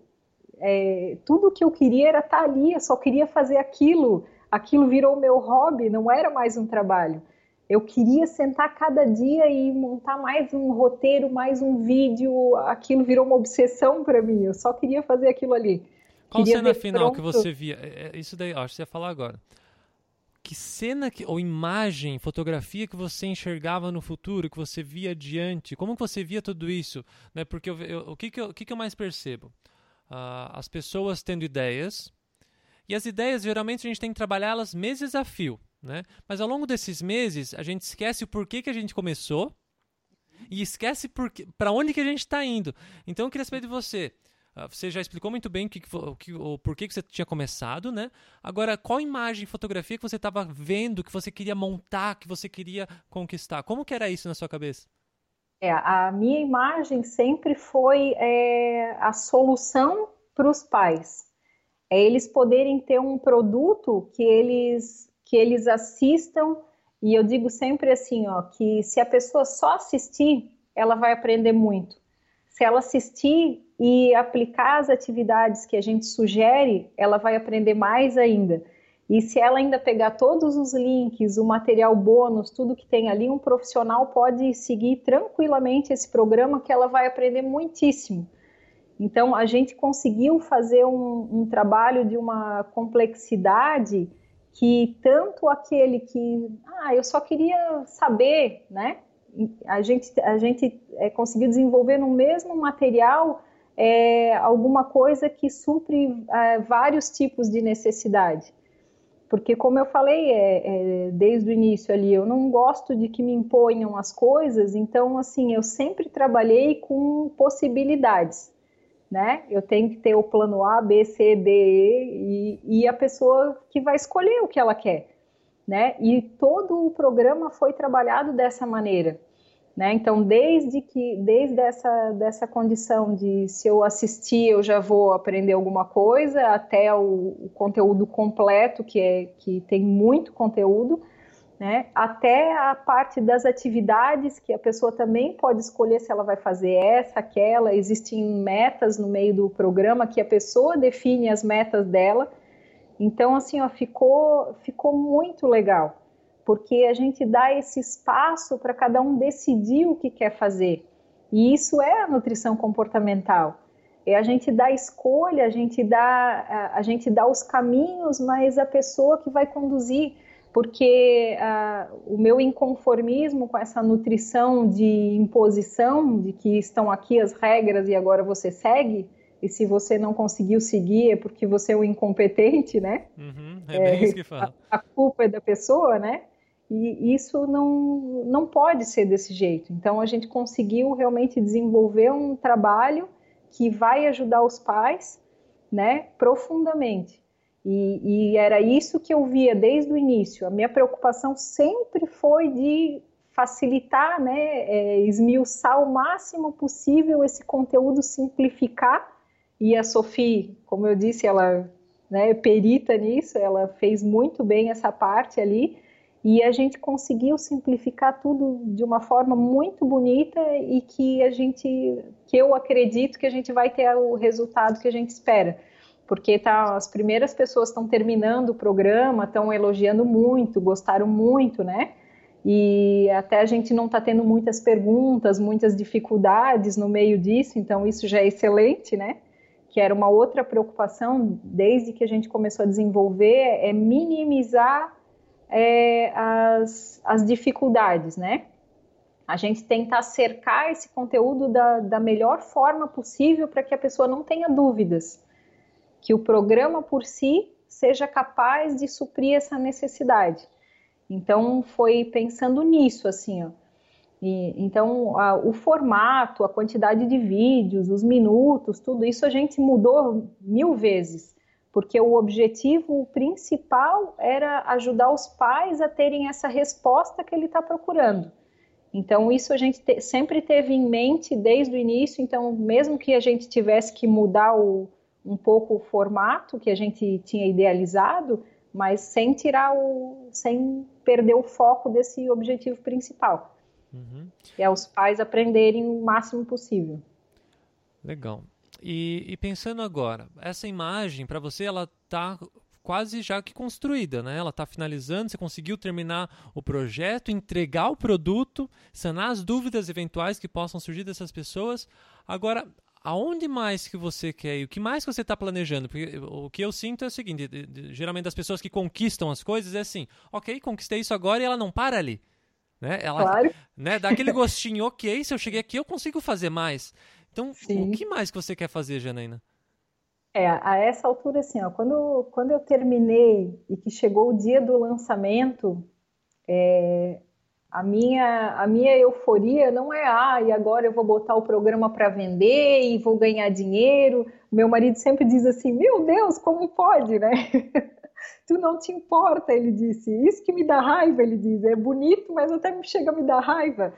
é, tudo que eu queria era estar ali, eu só queria fazer aquilo. Aquilo virou meu hobby, não era mais um trabalho. Eu queria sentar cada dia e montar mais um roteiro, mais um vídeo. Aquilo virou uma obsessão para mim. Eu só queria fazer aquilo ali. Qual cena final pronto. que você via? É, é, isso daí, acho que você ia falar agora. Que cena que, ou imagem, fotografia que você enxergava no futuro, que você via adiante? Como você via tudo isso? Né? Porque eu, eu, o, que, que, eu, o que, que eu mais percebo? Uh, as pessoas tendo ideias, e as ideias, geralmente, a gente tem que trabalhá-las meses a fio. Né? Mas ao longo desses meses, a gente esquece o porquê que a gente começou e esquece para onde que a gente está indo. Então, eu queria saber de você. Ah, você já explicou muito bem o, que, que, o porquê que você tinha começado, né? Agora, qual imagem, fotografia que você estava vendo, que você queria montar, que você queria conquistar? Como que era isso na sua cabeça? É, a minha imagem sempre foi é, a solução para os pais. É eles poderem ter um produto que eles, que eles assistam, e eu digo sempre assim, ó, que se a pessoa só assistir, ela vai aprender muito. Se ela assistir e aplicar as atividades que a gente sugere, ela vai aprender mais ainda. E se ela ainda pegar todos os links, o material bônus, tudo que tem ali, um profissional pode seguir tranquilamente esse programa que ela vai aprender muitíssimo. Então, a gente conseguiu fazer um, um trabalho de uma complexidade que tanto aquele que, ah, eu só queria saber, né? A gente, a gente é, conseguiu desenvolver no mesmo material é, alguma coisa que supre é, vários tipos de necessidade. Porque, como eu falei é, é, desde o início ali, eu não gosto de que me imponham as coisas, então, assim, eu sempre trabalhei com possibilidades né? Eu tenho que ter o plano A, B, C, D, E e, e a pessoa que vai escolher o que ela quer, né? E todo o programa foi trabalhado dessa maneira, né? Então, desde que, desde essa dessa condição de se eu assistir eu já vou aprender alguma coisa, até o, o conteúdo completo que é que tem muito conteúdo né? Até a parte das atividades que a pessoa também pode escolher se ela vai fazer essa, aquela. Existem metas no meio do programa que a pessoa define as metas dela. Então, assim, ó, ficou, ficou muito legal, porque a gente dá esse espaço para cada um decidir o que quer fazer. E isso é a nutrição comportamental. É a gente dá escolha, a gente dá, a, a gente dá os caminhos, mas a pessoa que vai conduzir porque uh, o meu inconformismo com essa nutrição de imposição, de que estão aqui as regras e agora você segue, e se você não conseguiu seguir é porque você é um incompetente, né? Uhum, é bem é, isso que fala. A, a, culpa é da pessoa, né? E isso não, não pode ser desse jeito. Então a gente conseguiu realmente desenvolver um trabalho que vai ajudar os pais, né, profundamente. E, e, era isso que eu via desde o início. A minha preocupação sempre foi de facilitar, né, é, esmiuçar o máximo possível esse conteúdo, simplificar. E a Sophie, como eu disse, ela né, é perita nisso, ela fez muito bem essa parte ali. E a gente conseguiu simplificar tudo de uma forma muito bonita e que a gente, que eu acredito que a gente vai ter o resultado que a gente espera porque tá, as primeiras pessoas estão terminando o programa, estão elogiando muito, gostaram muito, né? E até a gente não está tendo muitas perguntas, muitas dificuldades no meio disso, então isso já é excelente, né? Que era uma outra preocupação desde que a gente começou a desenvolver, é minimizar é, as, as dificuldades, né? A gente tentar cercar esse conteúdo da, da melhor forma possível para que a pessoa não tenha dúvidas que o programa por si seja capaz de suprir essa necessidade. Então foi pensando nisso assim, ó. E, então a, o formato, a quantidade de vídeos, os minutos, tudo isso a gente mudou mil vezes, porque o objetivo principal era ajudar os pais a terem essa resposta que ele está procurando. Então isso a gente te, sempre teve em mente desde o início. Então mesmo que a gente tivesse que mudar o, um pouco o formato que a gente tinha idealizado, mas sem tirar o, sem perder o foco desse objetivo principal. Uhum. Que é os pais aprenderem o máximo possível. Legal. E, e pensando agora, essa imagem para você ela tá quase já que construída, né? Ela está finalizando, você conseguiu terminar o projeto, entregar o produto, sanar as dúvidas eventuais que possam surgir dessas pessoas. Agora, aonde mais que você quer ir? O que mais que você está planejando? Porque o que eu sinto é o seguinte: geralmente as pessoas que conquistam as coisas é assim, ok, conquistei isso agora e ela não para ali. Né? Ela claro. né, dá aquele gostinho, ok, se eu cheguei aqui eu consigo fazer mais. Então, Sim. o que mais que você quer fazer, Janaína? É, a essa altura, assim, ó, quando, quando eu terminei e que chegou o dia do lançamento, é, a minha, a minha euforia não é, ah, e agora eu vou botar o programa para vender e vou ganhar dinheiro. Meu marido sempre diz assim: Meu Deus, como pode, né? *laughs* tu não te importa, ele disse. Isso que me dá raiva, ele diz. É bonito, mas até chega a me dar raiva.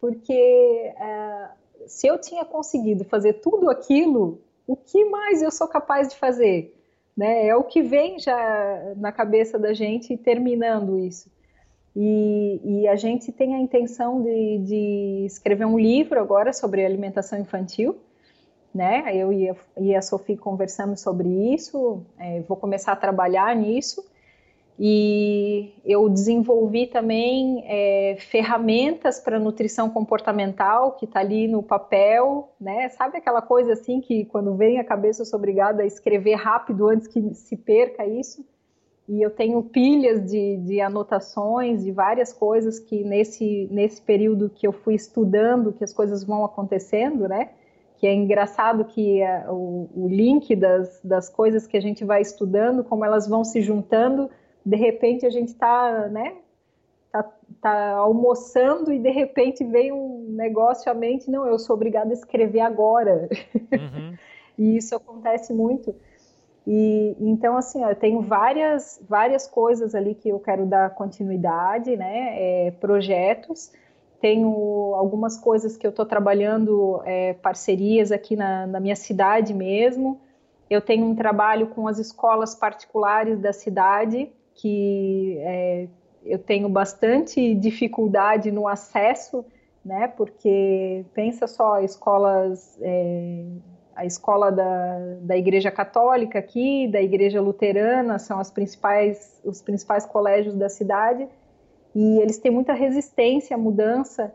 Porque é, se eu tinha conseguido fazer tudo aquilo, o que mais eu sou capaz de fazer? Né? É o que vem já na cabeça da gente terminando isso. E, e, a gente tem a intenção de, de, escrever um livro agora sobre alimentação infantil, né? Eu e a, e a Sofia conversamos sobre isso, é, vou começar a trabalhar nisso. E eu desenvolvi também é, ferramentas para nutrição comportamental que está ali no papel, né? Sabe aquela coisa assim que quando vem a cabeça eu sou obrigada a escrever rápido antes que se perca isso? E eu tenho pilhas de, de anotações de várias coisas que nesse, nesse período que eu fui estudando, que as coisas vão acontecendo, né? Que é engraçado que é, o, o link das, das coisas que a gente vai estudando, como elas vão se juntando, de repente a gente está, né? Tá, tá, almoçando e de repente vem um negócio à mente, não, eu sou obrigada a escrever agora. Uhum. *laughs* e isso acontece muito. E então assim, ó, eu tenho várias várias coisas ali que eu quero dar continuidade, né? É, projetos. Tenho algumas coisas que eu estou trabalhando, é, parcerias aqui na, na minha cidade mesmo. Eu tenho um trabalho com as escolas particulares da cidade, que é, eu tenho bastante dificuldade no acesso, né? Porque pensa só, escolas é, a escola da, da Igreja Católica aqui, da Igreja Luterana, são as principais, os principais colégios da cidade, e eles têm muita resistência à mudança,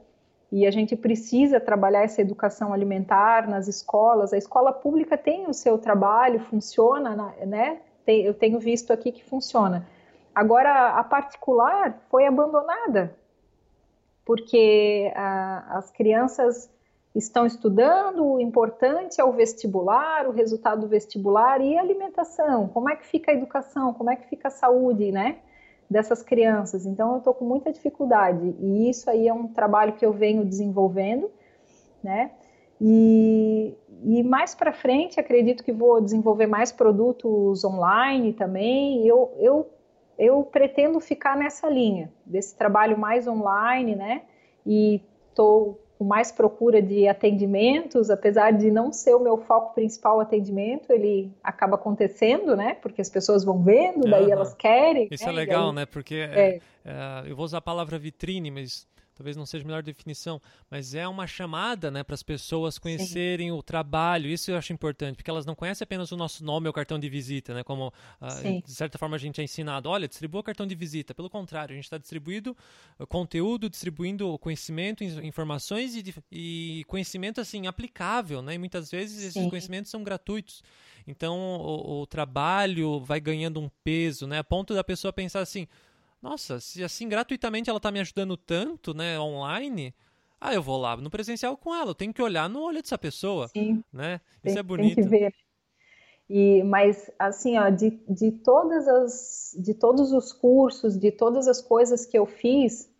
e a gente precisa trabalhar essa educação alimentar nas escolas. A escola pública tem o seu trabalho, funciona, né? Eu tenho visto aqui que funciona. Agora, a particular foi abandonada, porque a, as crianças estão estudando, o importante é o vestibular, o resultado do vestibular e a alimentação. Como é que fica a educação? Como é que fica a saúde, né? Dessas crianças. Então, eu estou com muita dificuldade e isso aí é um trabalho que eu venho desenvolvendo, né? E, e mais para frente, acredito que vou desenvolver mais produtos online também. Eu, eu, eu pretendo ficar nessa linha, desse trabalho mais online, né? E estou com mais procura de atendimentos, apesar de não ser o meu foco principal o atendimento, ele acaba acontecendo, né? Porque as pessoas vão vendo, daí uhum. elas querem. Isso né? é legal, né? Porque é. É, eu vou usar a palavra vitrine, mas talvez não seja a melhor definição, mas é uma chamada né, para as pessoas conhecerem Sim. o trabalho. Isso eu acho importante, porque elas não conhecem apenas o nosso nome ou cartão de visita, né? Como uh, de certa forma a gente é ensinado. Olha, distribua o cartão de visita. Pelo contrário, a gente está distribuindo conteúdo, distribuindo conhecimento, informações e, e, conhecimento assim aplicável, né? E muitas vezes esses Sim. conhecimentos são gratuitos. Então o, o trabalho vai ganhando um peso, né? A ponto da pessoa pensar assim nossa, se assim gratuitamente ela tá me ajudando tanto, né, online, ah, eu vou lá no presencial com ela, eu tenho que olhar no olho dessa pessoa, Sim, né? Isso tem, é bonito. Tem que ver. E, mas assim, ó, de, de todas as, de todos os cursos, de todas as coisas que eu fiz,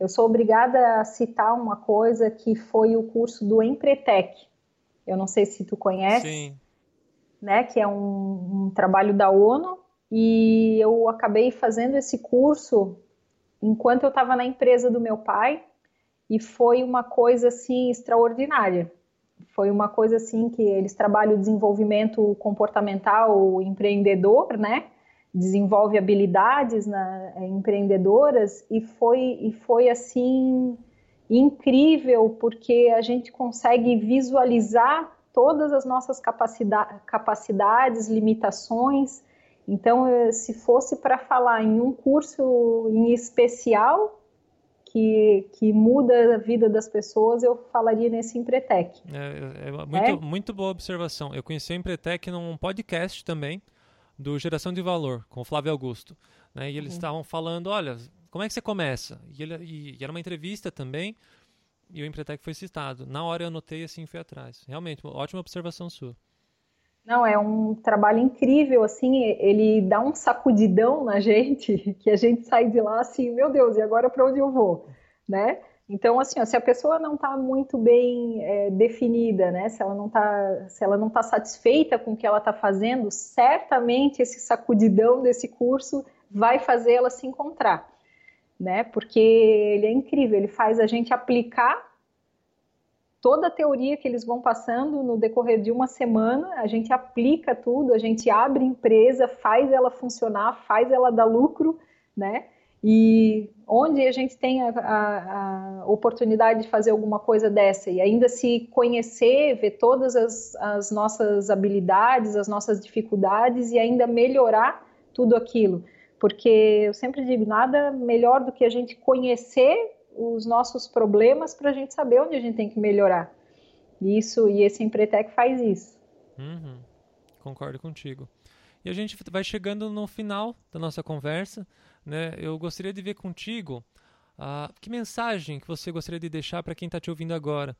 eu sou obrigada a citar uma coisa que foi o curso do Empretec. Eu não sei se tu conhece, Sim. né? Que é um, um trabalho da ONU e eu acabei fazendo esse curso enquanto eu estava na empresa do meu pai e foi uma coisa assim extraordinária. Foi uma coisa assim que eles trabalham o desenvolvimento comportamental empreendedor, né? Desenvolve habilidades na, é, empreendedoras e foi e foi assim incrível porque a gente consegue visualizar todas as nossas capacidade, capacidades, limitações então, se fosse para falar em um curso em especial que, que muda a vida das pessoas, eu falaria nesse Empretec. É, é, é muito, é? muito boa observação. Eu conheci o Empretec num podcast também, do Geração de Valor, com o Flávio Augusto. Né? E eles uhum. estavam falando, olha, como é que você começa? E, ele, e, e era uma entrevista também, e o Empretec foi citado. Na hora eu anotei assim e fui atrás. Realmente, ótima observação sua. Não, é um trabalho incrível, assim, ele dá um sacudidão na gente, *laughs* que a gente sai de lá assim, meu Deus, e agora para onde eu vou, né? Então, assim, ó, se a pessoa não está muito bem é, definida, né, se ela não está, se ela não tá satisfeita com o que ela está fazendo, certamente esse sacudidão desse curso vai fazer ela se encontrar, né? Porque ele é incrível, ele faz a gente aplicar toda a teoria que eles vão passando no decorrer de uma semana, a gente aplica tudo, a gente abre empresa, faz ela funcionar, faz ela dar lucro, né? E onde a gente tem a, a, a oportunidade de fazer alguma coisa dessa e ainda se conhecer, ver todas as, as nossas habilidades, as nossas dificuldades e ainda melhorar tudo aquilo. porque eu sempre digo, nada melhor do que a gente conhecer os nossos problemas para a gente saber onde a gente tem que melhorar. Isso e esse Empretec faz isso. Uhum. Concordo contigo. E a gente vai chegando no final da nossa conversa, né? Eu gostaria de ver contigo uh, que mensagem que você gostaria de deixar para quem está te ouvindo agora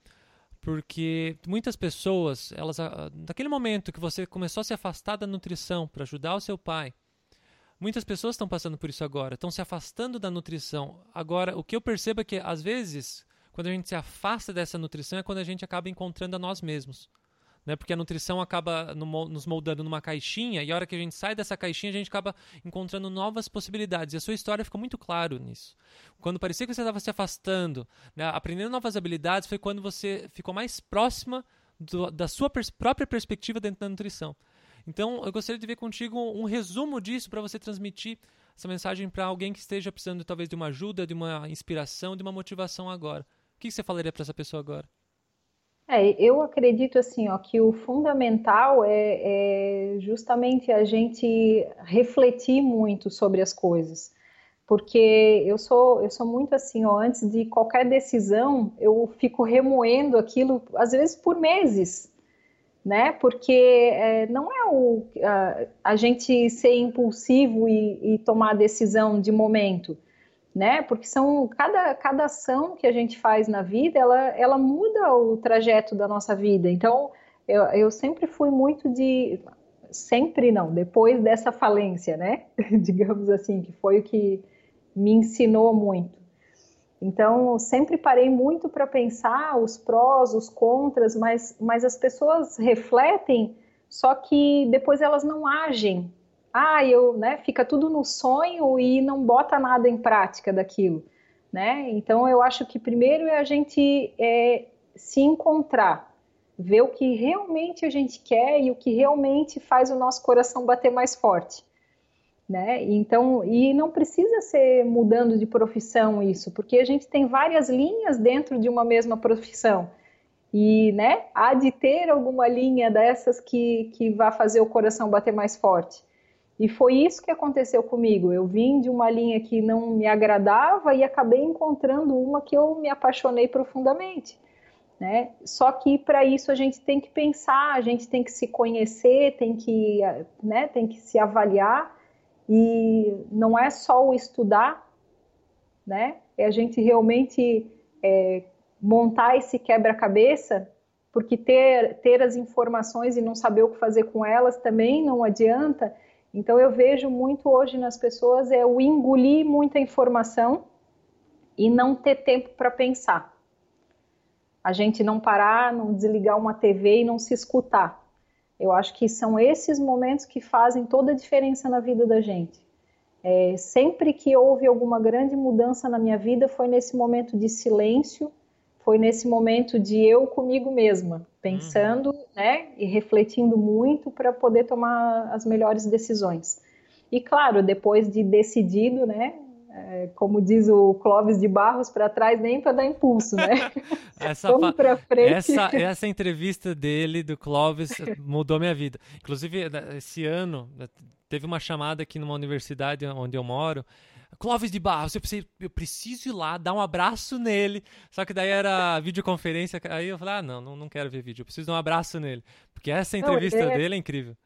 porque muitas pessoas, elas, naquele momento que você começou a se afastar da nutrição para ajudar o seu pai, muitas pessoas estão passando por isso agora, estão se afastando da nutrição. Agora, o que eu percebo é que às vezes, quando a gente se afasta dessa nutrição, é quando a gente acaba encontrando a nós mesmos né? Porque a nutrição acaba no, nos moldando numa caixinha e a hora que a gente sai dessa caixinha a gente acaba encontrando novas possibilidades. E a sua história ficou muito claro nisso. Quando parecia que você estava se afastando, né? aprendendo novas habilidades, foi quando você ficou mais próxima do, da sua pers própria perspectiva dentro da nutrição. Então, eu gostaria de ver contigo um resumo disso para você transmitir essa mensagem para alguém que esteja precisando talvez de uma ajuda, de uma inspiração, de uma motivação agora. O que você falaria para essa pessoa agora? É, eu acredito assim, ó, que o fundamental é, é justamente a gente refletir muito sobre as coisas, porque eu sou eu sou muito assim, ó, antes de qualquer decisão eu fico remoendo aquilo às vezes por meses, né? Porque é, não é o a, a, gente ser impulsivo e, e tomar a decisão de momento né? Porque são cada, cada ação que a gente faz na vida, ela, ela muda o trajeto da nossa vida. Então, eu, eu sempre fui muito de sempre não, depois dessa falência, né? *laughs* Digamos assim, que foi o que me ensinou muito. Então, sempre parei muito para pensar os prós, os contras, mas, mas as pessoas refletem, só que depois elas não agem ah, eu, né, fica tudo no sonho e não bota nada em prática daquilo, né? Então eu acho que primeiro é a gente é, se encontrar, ver o que realmente a gente quer e o que realmente faz o nosso coração bater mais forte. Né? Então, e não precisa ser mudando de profissão isso, porque a gente tem várias linhas dentro de uma mesma profissão. E, né, há de ter alguma linha dessas que, que vá fazer o coração bater mais forte. E foi isso que aconteceu comigo. Eu vim de uma linha que não me agradava e acabei encontrando uma que eu me apaixonei profundamente. Né? Só que para isso a gente tem que pensar, a gente tem que se conhecer, tem que, né, tem que se avaliar e não é só o estudar, né? É a gente realmente é, montar esse quebra-cabeça, porque ter, ter as informações e não saber o que fazer com elas também não adianta. Então eu vejo muito hoje nas pessoas é o engolir muita informação e não ter tempo para pensar. A gente não parar, não desligar uma TV e não se escutar. Eu acho que são esses momentos que fazem toda a diferença na vida da gente. É, sempre que houve alguma grande mudança na minha vida foi nesse momento de silêncio foi nesse momento de eu comigo mesma, pensando, uhum. né, e refletindo muito para poder tomar as melhores decisões. E claro, depois de decidido, né, é, como diz o Clóvis de Barros, para trás nem para dar impulso, né? *laughs* essa, Vamos para frente. Essa, essa entrevista dele, do Clóvis, mudou minha vida. Inclusive, esse ano, teve uma chamada aqui numa universidade onde eu moro, Clóvis de Barros, eu, pensei, eu preciso ir lá, dar um abraço nele. Só que daí era videoconferência, aí eu falei, ah, não, não, não quero ver vídeo, eu preciso dar um abraço nele. Porque essa entrevista não, é... dele é incrível.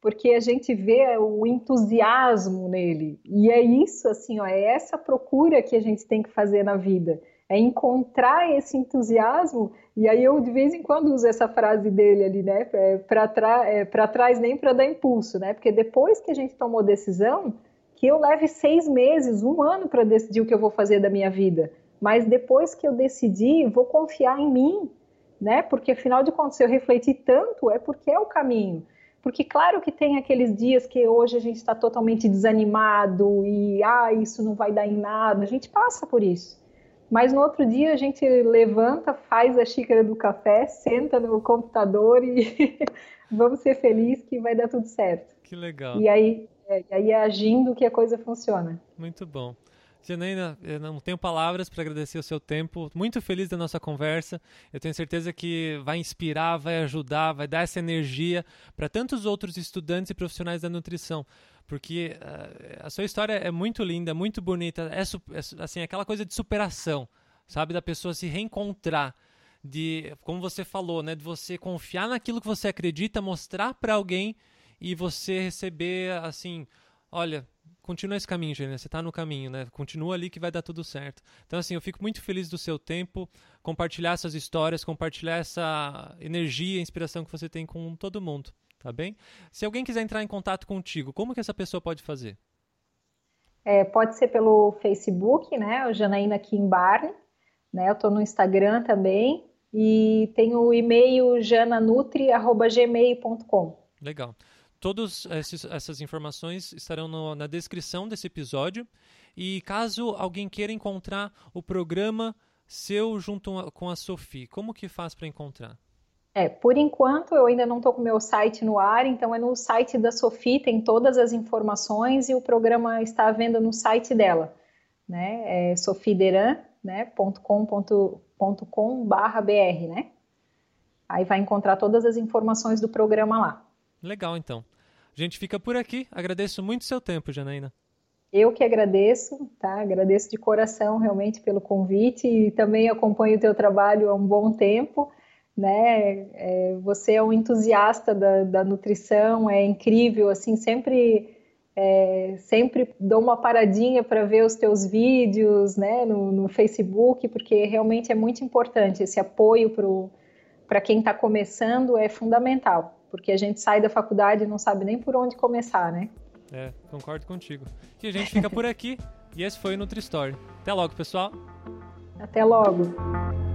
Porque a gente vê o entusiasmo nele. E é isso, assim, ó, é essa procura que a gente tem que fazer na vida. É encontrar esse entusiasmo. E aí eu, de vez em quando, uso essa frase dele ali, né? É, para é, trás nem para dar impulso, né? Porque depois que a gente tomou decisão que eu leve seis meses, um ano para decidir o que eu vou fazer da minha vida. Mas depois que eu decidi, vou confiar em mim, né? Porque afinal de contas, se eu refletir tanto, é porque é o caminho. Porque claro que tem aqueles dias que hoje a gente está totalmente desanimado e ah, isso não vai dar em nada. A gente passa por isso. Mas no outro dia a gente levanta, faz a xícara do café, senta no computador e *laughs* vamos ser felizes que vai dar tudo certo. Que legal. E aí é, e aí é agindo que a coisa funciona. Muito bom. Janaína, eu não tenho palavras para agradecer o seu tempo. Muito feliz da nossa conversa. Eu tenho certeza que vai inspirar, vai ajudar, vai dar essa energia para tantos outros estudantes e profissionais da nutrição. Porque uh, a sua história é muito linda, muito bonita. É, é assim, aquela coisa de superação, sabe? Da pessoa se reencontrar de, como você falou, né, de você confiar naquilo que você acredita, mostrar para alguém e você receber assim, olha, continua esse caminho, Gênia, você está no caminho, né? Continua ali que vai dar tudo certo. Então, assim, eu fico muito feliz do seu tempo, compartilhar essas histórias, compartilhar essa energia, inspiração que você tem com todo mundo, tá bem? Se alguém quiser entrar em contato contigo, como que essa pessoa pode fazer? É, pode ser pelo Facebook, né? O Janaína Kim Barney, né? Eu estou no Instagram também e tem o e-mail jananutri@gmail.com. Legal. Todas essas informações estarão no, na descrição desse episódio. E caso alguém queira encontrar o programa seu junto com a Sophie, como que faz para encontrar? É, por enquanto eu ainda não estou com o meu site no ar, então é no site da Sophie, tem todas as informações e o programa está à venda no site dela, né? É sophideran.com.br, né? Aí vai encontrar todas as informações do programa lá. Legal, então. A gente fica por aqui. Agradeço muito seu tempo, Janaína. Eu que agradeço, tá? Agradeço de coração realmente pelo convite e também acompanho o teu trabalho há um bom tempo, né? É, você é um entusiasta da, da, nutrição, é incrível, assim, sempre é, sempre dou uma paradinha para ver os teus vídeos, né? No, no, Facebook, porque realmente é muito importante esse apoio para quem está começando é fundamental porque a gente sai da faculdade e não sabe nem por onde começar, né? É, concordo contigo. E a gente fica por aqui *laughs* e esse foi o NutriStory. Até logo, pessoal. Até logo.